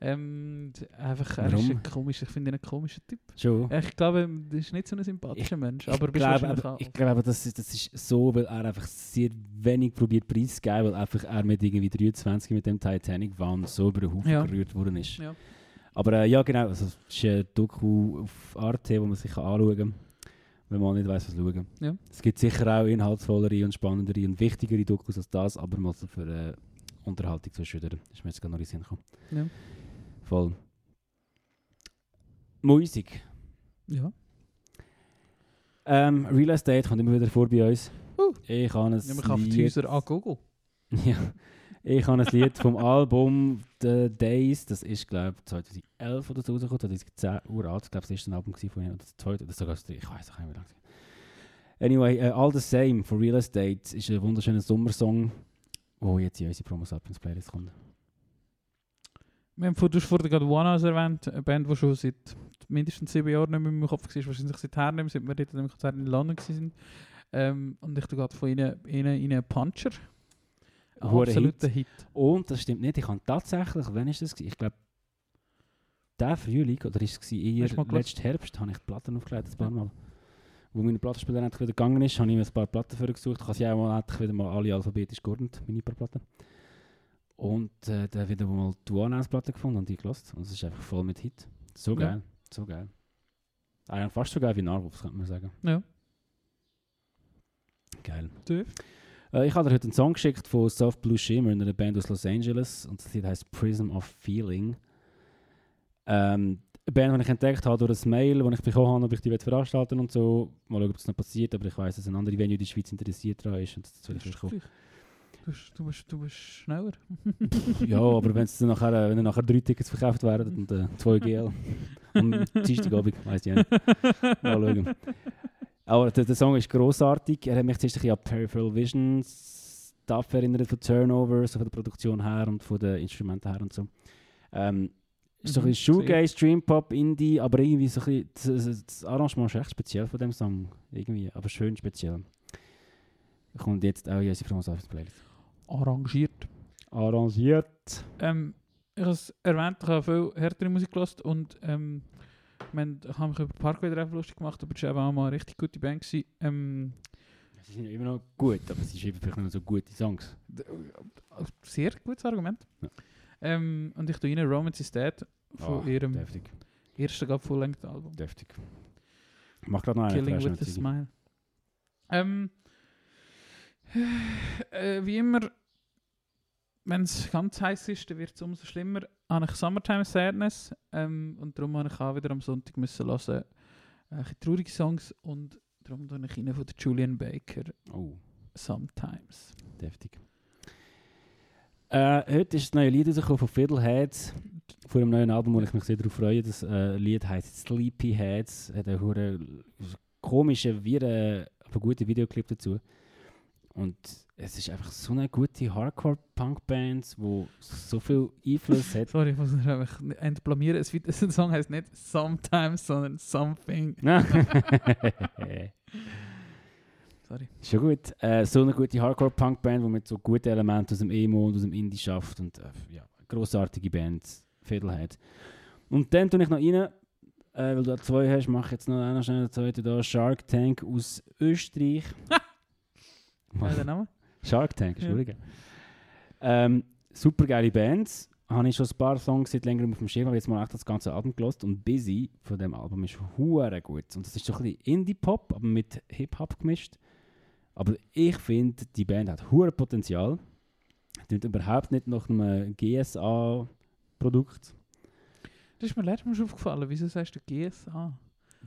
Ähm, einfach, er ist Warum? ein komisch, ich finde ihn einen komischen Typ. Schon. Ich glaube, er ist nicht so ein sympathischer Mensch, aber ich glaube, aber, ich glaube, das, ist- das ist so, weil er einfach sehr wenig probiert preiszugeben, weil einfach er mit irgendwie 23 mit dem Titanic-Wahn so über den Haufen Ja. gerührt worden ist. Ja. Aber äh, ja, genau, also, es ist ein Doku auf Arte, wo man sich anschauen kann, wenn man nicht weiß, was schauen. Ja. Es gibt sicher auch inhaltsvollere und spannendere und wichtigere Dokus als das, aber mal so für äh, Unterhaltung zu schüttern. ist mir jetzt gerade noch in den Sinn gekommen. Ja. Voll. Musik. ja. Ähm, Real Estate kommt immer wieder vor bei uns. Uh. Ich habe ein Ja, man Lied- Häuser an Google. Ja. Ich habe ein Lied vom Album The Days, das ist glaube ich 2011 oder so rausgekommen, 2010 uralt, ich glaube das erste Album von ihnen, oder das zweite, oder sogar das dritte, ich weiß auch nicht wie lange. Anyway, äh, All the Same von Real Estate ist ein wunderschöner Sommersong, wo jetzt in unsere Promos Up ins Playlist kommt. Du hast vorhin gerade One erwähnt, eine Band, die schon seit mindestens sieben Jahren nicht mehr in meinem Kopf war, wahrscheinlich seither nicht mehr, seit wir dort im Konzert in London waren. Ähm, und ich tue gerade von ihnen, ihnen, ihnen Puncher. Absoluter Hit. Und das stimmt nicht, ich habe tatsächlich, wann ist das? gewesen? Ich glaube, der Frühling, oder ist es eher letzten Herbst, habe ich die Platten aufgelegt, ein paar Mal. Wo meine Plattenspieler endlich wieder gegangen ist, habe ich mir ein paar Platten für gesucht. Ich habe sie auch mal endlich wieder mal alle alphabetisch geordnet, meine paar Platten. Und äh, dann wieder mal die One-House-Platte gefunden und die gelost. Und es ist einfach voll mit Hit. So Ja. geil, so geil. Eigentlich fast so geil wie Narwolf, könnte man sagen. Ja. Geil. Du? Äh, ich habe dir heute einen Song geschickt von Soft Blue Shimmer, einer Band aus Los Angeles. Und das Lied heißt Prism of Feeling. Ähm, eine Band, die ich entdeckt habe durch ein Mail, das ich bekommen habe, ob ich die veranstalten und so. Mal schauen, ob das noch passiert. Aber ich weiß, dass eine andere Venue in der Schweiz interessiert daran ist. Und das will ich Du, bist, du, bist, du bist schneller. Ja, aber wenn es dann nachher, äh, wenn dann nachher drei Tickets verkauft werden und äh, zwei GL am Dienstagabend, weiss ich nicht. Mal schauen. Aber der, der Song ist grossartig. Er hat mich zuerst ein bisschen an Peripheral Vision Stuff erinnert, von Turnover, so von der Produktion her und von den Instrumenten her und so. Ähm, ist so ein Mhm, bisschen Shoegaze, Dream Pop, Indie, aber irgendwie so ein bisschen, das, das, Arrangement ist recht speziell von dem Song. Irgendwie, aber schön speziell. Kommt jetzt auch in unsere Franzose Playlist. Arrangiert. Arrangiert. Ähm, ich habe es erwähnt, ich habe viel härtere Musik gehört und ähm, ich, mein, ich habe mich über Parkway Drive lustig gemacht, aber es war eben auch mal eine richtig gute Band. Gewesen. Ähm, Sie sind ja immer noch gut, aber sie schreiben vielleicht nicht mehr so gute Songs. sehr gutes Argument. Ja. Ähm, und ich tue Ihnen Romance is Dead von Ah, ihrem Deftig, ersten gerade Full-Length-Album. deftig. Ich mach gerade noch einen. Killing with a. Smile. Ähm, äh, wie immer, wenn es ganz heiß ist, dann wird es umso schlimmer. Habe ich Summertime Sadness ähm, und darum habe ich auch wieder am Sonntag müssen hören, äh, traurige Songs und darum tue ich rein von der Julian Baker Oh, Sometimes. deftig. Äh, heute ist das neue Lied rausgekommen von Fiddleheads. Von einem neuen Album, wo ich mich sehr darauf freue. Das äh, Lied heißt Sleepyheads. Hat einen komischen, wie äh, aber guten Videoclip dazu. Und es ist einfach so eine gute Hardcore-Punk-Band, die so viel Einfluss hat. Sorry, ich muss mich einfach entblamieren. Es wird- Der Song heißt nicht Sometimes, sondern Something. Sorry. Schon gut. Äh, so eine gute Hardcore-Punk-Band, die mit so guten Elementen aus dem Emo und aus dem Indie schafft. Und äh, ja, grossartige Band, Fiddlehead. Und dann tue ich noch rein, äh, weil du zwei hast, mache ich jetzt noch einen schnell zweiten da. Shark Tank aus Österreich. Ja, der Name? Shark Tank, ist Ja. Ähm, super geile Bands. Habe ich schon ein paar Songs seit längerem auf dem Schirm, habe jetzt mal echt das ganze Album gelost und Busy von dem Album ist hure gut. Und das ist so ein bisschen Indie-Pop, aber mit Hip-Hop gemischt. Aber ich finde, die Band hat hure Potenzial. Klingt überhaupt nicht nach einem GSA-Produkt. Das ist mir letztes Mal schon aufgefallen. Wieso sagst du GSA?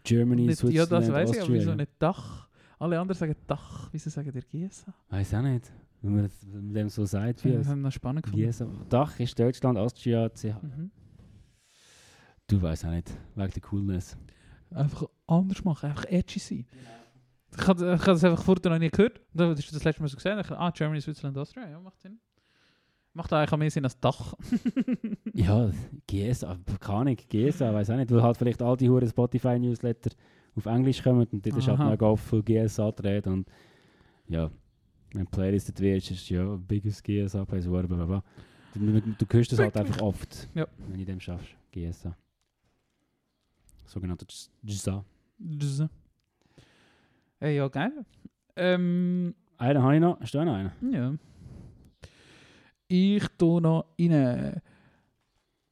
Germany, Nicht, ja, Switzerland, das weiß ich, aber wieso nicht Dach? Alle anderen sagen Dach. Wieso sagen der GSA? Weiß auch nicht, wenn man das- wenn man dem so sagt. Wie Das haben wir noch spannend gefunden. GSA. Dach ist Deutschland, Austria, CH. Mhm. Du weißt auch nicht, wegen der Coolness. Einfach anders machen, einfach edgy sein. Ich habe ich hab das einfach vorher noch nie gehört. Da hast du das letzte Mal so gesehen. Ich, ah, Germany, Switzerland, Austria. Ja, macht Sinn. Macht eigentlich auch mehr Sinn als Dach. Ja, GSA, keine Ahnung, GSA, weiß auch nicht, weil halt vielleicht all die Huren Spotify-Newsletter auf Englisch kommen und dort ist halt Aha. mega oft von GSA dreht und ja, wenn Playlisted wird, ist ja, biggest GSA, Plays, bla bla bla. Du, du, hörst das halt einfach oft, Ja. wenn du dem schaffst, GSA. Sogenannte GSA. Das- Hey, ja, geil. Ähm, Einen habe ich noch, hast du noch einen? ja. Ich tue noch rein.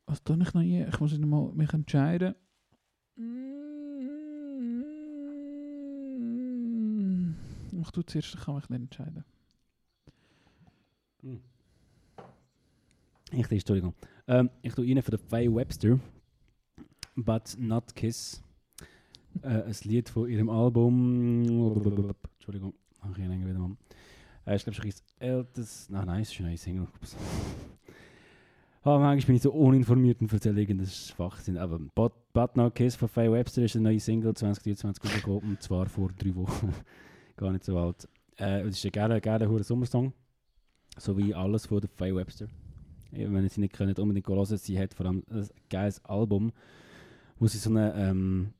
Was tue ich noch rein? Ich muss noch mal mich entscheiden. Mm. Ich tue zuerst, ich kann mich nicht entscheiden. Ich, Entschuldigung. Ähm, ich tue rein für den Faye Webster, But Not Kiss. Äh, ein Lied von ihrem Album. Entschuldigung, ach, ich länger wieder mal. Äh, ich glaube, schon ein ältes. Nein, nein, es ist eine neue Single. Ups. Ah, manchmal bin ich so uninformiert und erzähle irgendeinen Schwachsinn. Aber But, But Not Kiss von Faye Webster ist eine neue Single 2023 rausgekommen. Und zwar vor drei Wochen. Gar nicht so alt. Äh, es ist ein geiler, geiler hoher Sommersong. So wie alles von der Faye Webster. Ja, Wenn ihr sie nicht könnt, unbedingt hören. Sie hat vor allem ein geiles Album, wo sie so eine ähm,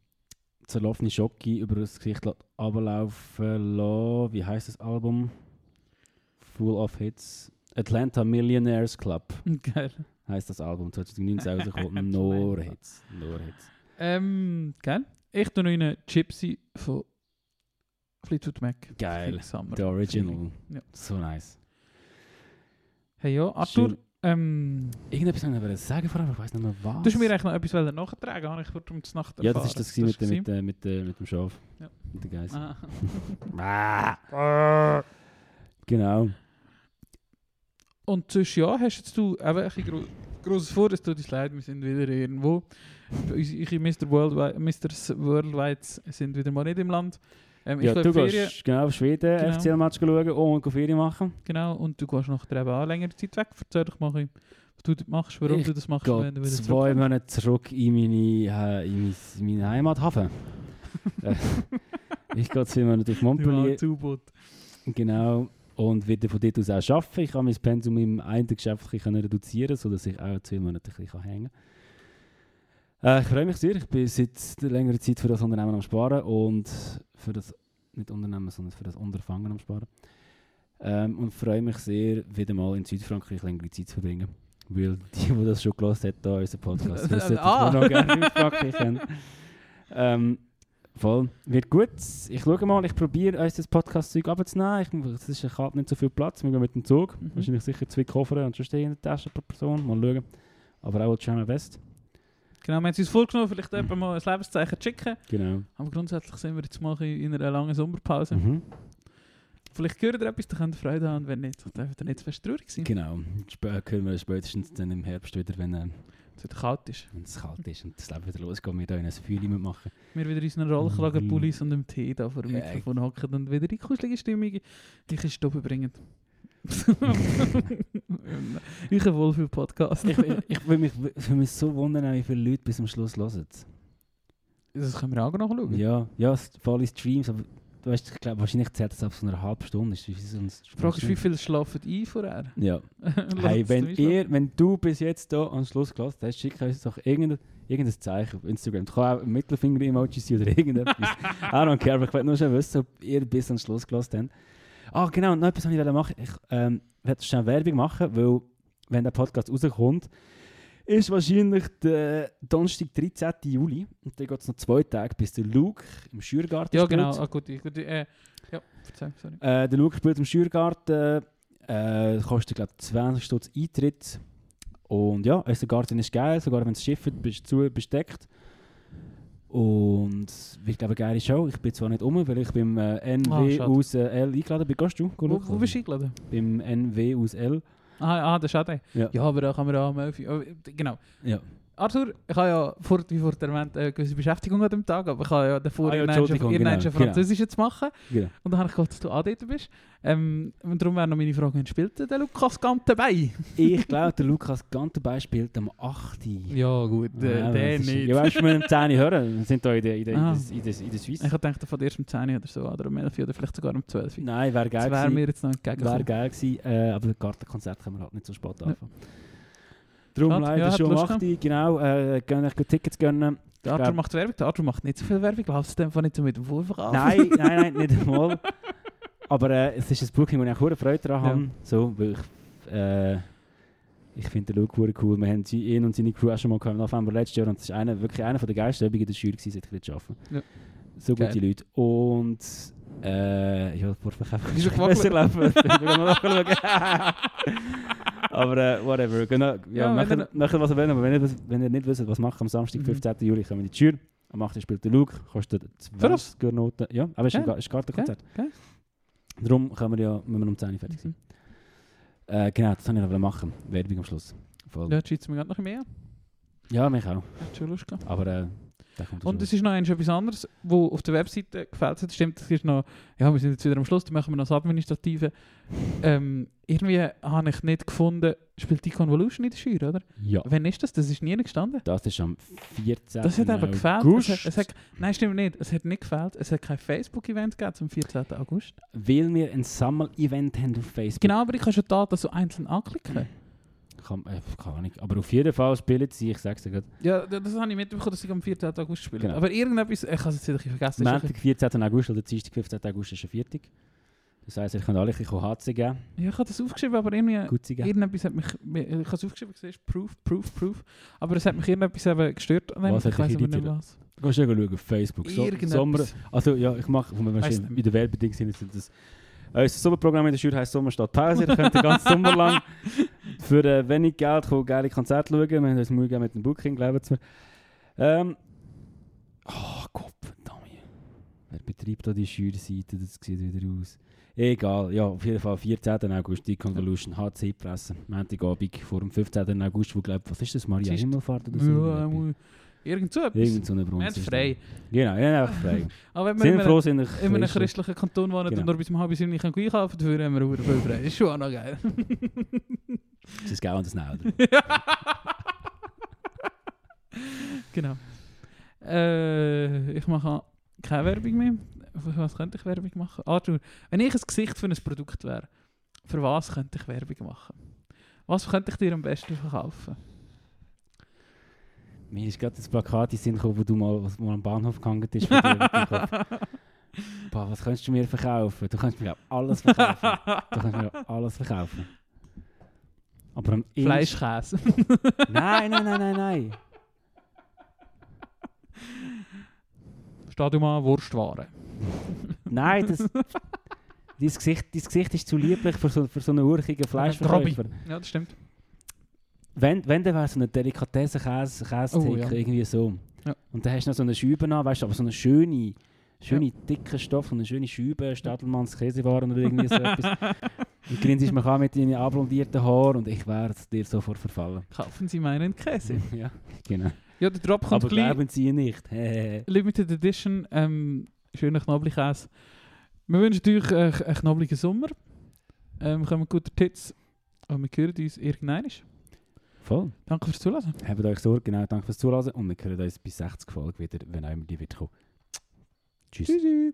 zerlaufene Schocke über das Gesicht lässt runterlaufen lassen. Wie heißt das Album? Full of Hits. Atlanta Millionaires Club Geil. heißt das Album. 2019 rausgekommen. Nur Hits. Nur Hits. Ähm, geil. Ich tue noch rein Gypsy von Fleetwood Mac. Geil. Der Original. Ja. So nice. Hey ja, Arthur, ähm, Irgendetwas wollte ich noch sagen vorher, aber ich weiß nicht mehr was. du hast mir eigentlich noch etwas nachtragen, habe ich vor der Nacht ja, das erfahren. ist das, gewesen mit, das der- mit, der- mit, der- mit dem Schaf. Ja. Mit der Geiss. Ah. Ah. Genau. Und sonst, ja, hast jetzt du eben ein gro grosses vor, es tut uns leid, wir sind wieder irgendwo. Unsere Mr. Worldwide, Mr. Worldwide sind wieder mal nicht im Land. Ähm, Ja, gehe du Ferien, gehst genau auf Schweden Genau. FCL-Match schauen und go Ferien machen. genau, und du gehst eben auch längere Zeit weg. Erzähl doch mal, was du dort machst, warum Ich du das machst, wenn du wieder zwei. Monate zurück in meine, äh, in mein, in meine Heimathafen. Äh, ich gehe zwei Monate auf Montpellier. Genau. Und werde von dort aus auch arbeiten. Ich kann mein Pensum im einen Geschäft reduzieren, sodass ich auch zwei Monate ein bisschen hängen kann. Äh, ich freue mich sehr. Ich bin seit längerer Zeit für das Unternehmen am Sparen und für das, nicht Unternehmen, sondern für das Unterfangen am Sparen. Ähm, und freue mich sehr, wieder mal in Südfrankreich längere Zeit zu verbringen. Weil die, die das schon gelesen haben, da unseren Podcast, wissen, dass Ah. wir noch gerne Südfrankreich haben. Ähm, Voll. Wird gut. Ich schaue mal, ich probiere uns das Podcast-Zeug abzunehmen. Ich, es ist ich habe nicht so viel Platz. Wir gehen mit dem Zug. Mhm. Wahrscheinlich sicher zwei Koffer und schon stehen in der Tasche pro Person. Mal schauen. Aber auch schon best. Genau, wir haben uns vorgenommen, vielleicht jemand mal ein Lebenszeichen zu schicken. Genau. Aber grundsätzlich sind wir jetzt mal in in einer langen Sommerpause. Mhm. Vielleicht hört ihr etwas, dann könnt ihr Freude haben. Wenn nicht, dann dürft ihr nicht zu fest traurig sein. Genau. Spä können wir spätestens dann im Herbst wieder, wenn äh, Es wieder kalt ist. wenn es kalt ist und das Leben wieder losgeht, wir da in ein Feuer machen. Wir wieder in unseren Rollkragenpullis und im Tee da vor dem Ja. Mikrofon hocken und wieder in kuschelige Stimmung die Stube bringen. ich habe wohl viel Podcast. ich ich, will mich, will mich so wundern, wie viele Leute bis zum Schluss hören. Das können wir auch noch schauen. Ja, ja, volle Streams, aber du weißt, ich glaube, wahrscheinlich zählt das auf so einer halben Stunde. Ist, so ein Die Frage ist, wie viel schlafen ein vorher? Ja. Hey, wenn ihr, wenn du bis jetzt hier am Schluss gelassen hast, schick uns doch irgendein, irgendein Zeichen auf Instagram. Das kann auch ein Mittelfinger-Emoji sein oder irgendetwas. I don't care, aber ich will nur schon wissen, ob ihr bis am Schluss gelassen habt. Ah, genau, noch etwas, was ich machen Ich ähm, werde schnell Werbung machen, weil, wenn der Podcast rauskommt, ist wahrscheinlich der Donnerstag, 13. Juli. Und dann geht es noch zwei Tage, bis der Luke im Schürgarten Ja, spielt. genau. Ah, gut, gut, äh, ja, verzeih, sorry. Äh, der Luke spielt im Schürgarten. Äh, kostet, glaube ich, 20 Stutz Eintritt. Und ja, unser Garten ist geil, sogar wenn es schifft, bist du zu besteckt. Und wird, glaube eine geile Show. Ich bin zwar nicht um, weil ich beim äh, NW Ah, schade. aus äh, L eingeladen bin. Gehst du? Wo, wo bist du eingeladen? Beim NW aus L. Ah, ah, der. Ja. Ja, aber da kann man auch am 11 Uhr- oh, Genau. Ja. Arthur, ich habe ja vor, wie vorhin erwähnt, eine gewisse Beschäftigung an dem Tag, aber ich habe ja davor Ah ja, irgendwann genau, schon genau. Französisch zu machen. Genau. Und dann habe ich gehört, dass du auch dort bist. Ähm, und darum wäre noch meine Frage, spielt der Lukas Gant dabei? Ich glaube, der Lukas Gantenbein spielt am 8. Ja gut, äh, Ja, der das ist- nicht. Ja, weißt du, wir am 10 hören. Wir sind da in der, in der, Ah. in der, in der, Suisse. Ich gedacht, von erst um 10 oder so, oder um 11 oder vielleicht sogar um 12 Nein, wäre Das geil wäre gewesen. mir jetzt noch Wäre entgegengekommen. geil gewesen, äh, aber das Gartenkonzert können wir halt nicht so spät Ja. Darum Schade, leider ja, schon um 8 Uhr, genau. Äh, gehen euch Tickets gönnen. Der Arthur macht Werbung, der Arthur macht nicht so viel Werbung, läuft es einfach nicht so mit dem Vorverkauf. Nein, nein, nein, nicht einmal. Aber äh, es ist ein Booking, wo ich auch Freude daran Ja. habe. So, weil ich, äh, ich finde den Look cool. Wir haben ihn und seine Crew auch schon mal gehabt im November letztes Jahr und es ist einer, wirklich einer der geilsten Übungen der Jury seit ich jetzt arbeite. Ja. So gute Geil. Leute. Und äh, ja, Vorverkauf Ist besser laufen. Ich mal nachschauen. Aber äh, whatever. Genau, ja, Ja, machen, machen was wollt, aber wenn ihr, wenn ihr nicht wisst, was machen am Samstag, Mhm. 15. Juli, kommen wir in die Jury. Am 8. spielt der Luke, kostet Für was? 20 Noten. Ja, aber es ist ein. Geil, Darum können wir ja müssen wir um 10 Uhr fertig sein. Mhm. Äh, genau, das wollte ich noch machen. Werbung am Schluss. Voll. Ja, schießt mir gerade noch mehr. Ja, mich auch. Hat schon Lust gehabt. Aber äh, Und es ist noch eins etwas anderes, wo auf der Webseite gefällt hat. Stimmt, es ist noch, ja, wir sind jetzt wieder am Schluss, da machen wir noch das Administrative. Ähm, irgendwie habe ich nicht gefunden, spielt die Convolution in der Schür, oder? Ja, Wann ist das? Das ist nie gestanden. das ist am 14. Das hat aber gefällt. August. Es hat, es hat, nein, stimmt nicht. Es hat nicht gefällt. Es hat kein Facebook-Event gegeben zum 14. August. Weil wir ein Sammel-Event haben auf Facebook. Genau, aber ich kann schon da so einzeln anklicken. Kann, äh, keine Ahnung. Aber auf jeden Fall spielen sie, ich sag's dir gerade. Ja, das habe ich mitbekommen, dass ich am 14. August spiele. Genau. Aber irgendetwas, ich habe es jetzt ein bisschen vergessen. Montag, 14. August oder Dienstag, 15. August ist er fertig. Das heisst, ihr könnt alle ein bisschen HC geben, Ja, ich habe das aufgeschrieben, aber irgendwie... Gutzi geben. Irgendetwas hat mich, ich habe es aufgeschrieben, siehst Proof, Proof, Proof. Aber es hat mich irgendetwas eben gestört. Was ich weiß aber nicht was. Gehst du schauen auf Facebook. So. Sommer, also ja, ich mache, wenn wir in der Werbeding sind, sind das unser Sommerprogramm in der Schule heisst Sommer statt Pause. Ihr könnt den ganzen Sommer lang für äh, wenig Geld kommen, geile Konzerte schauen. Wir haben uns Mühe mit dem Booking, glauben Sie mir. Ähm, oh Gott, verdammt. Wer betreibt da die Schülerseite? Das sieht wieder aus. Egal, ja, auf jeden Fall 14. August, die Convolution, HC-Presse, Montagabend vor dem 15. August, wo glaubt, was ist das, Maria. Himmelfahrt oder so? Ja, mu- irgend so Wir Brunst. ist frei. Genau, ja, einfach frei. Aber wenn wir in Sind einem, froh, sind in einem Christen. christlichen Kanton wohnen Genau. und nur bis um halb sieben nicht einkaufen dafür haben wir auch viel frei. Das ist schon auch noch geil. Das ist geil und das genau. Äh, ich mache keine Werbung mehr. Für was könnte ich Werbung machen? Arthur, wenn ich ein Gesicht für ein Produkt wäre, für was könnte ich Werbung machen? Was könnte ich dir am besten verkaufen? Mir ist gerade das Plakat in den Sinn gekommen, wo du mal, mal am Bahnhof gehangen bist. Boah, was könntest du mir verkaufen? Du kannst mir alles verkaufen. Du kannst mir alles verkaufen. Aber am Fleischkäse. Nein, nein, nein, nein, nein. Stadium an Wurstware. Nein, das... Dein Gesicht, dein Gesicht ist zu lieblich für so, für so einen urchigen Fleischverkäufer. Ja, das stimmt. Wenn, wenn dann wäre so eine Delikatesse-Käse, Käsetheke, Oh, ja. irgendwie so. Ja. Und dann hast du noch so eine Scheibe an, weißt du, aber so eine schöne, schöne dicke Stoff, so eine schöne Scheibe, Stadelmanns Käsewaren oder irgendwie so etwas. Und grinsest mich an mit deinen abblondierten Haaren und ich werde dir sofort verfallen. Kaufen Sie meinen Käse. ja, genau. Ja, der Drop kommt aber gleich. glauben Sie nicht. Limited Edition, ähm, schöner Knoblauchkäse. Wir wünschen euch äh, einen knobligen Sommer. Ähm, kommen gute Tits. Und wir hören uns irgendwann. Voll. Danke fürs Zuhören. Habt euch Sorge, genau, danke fürs Zuhören und wir hören uns bis 60 Folge wieder, wenn auch immer die wird kommen. Tschüss. Tschüssi.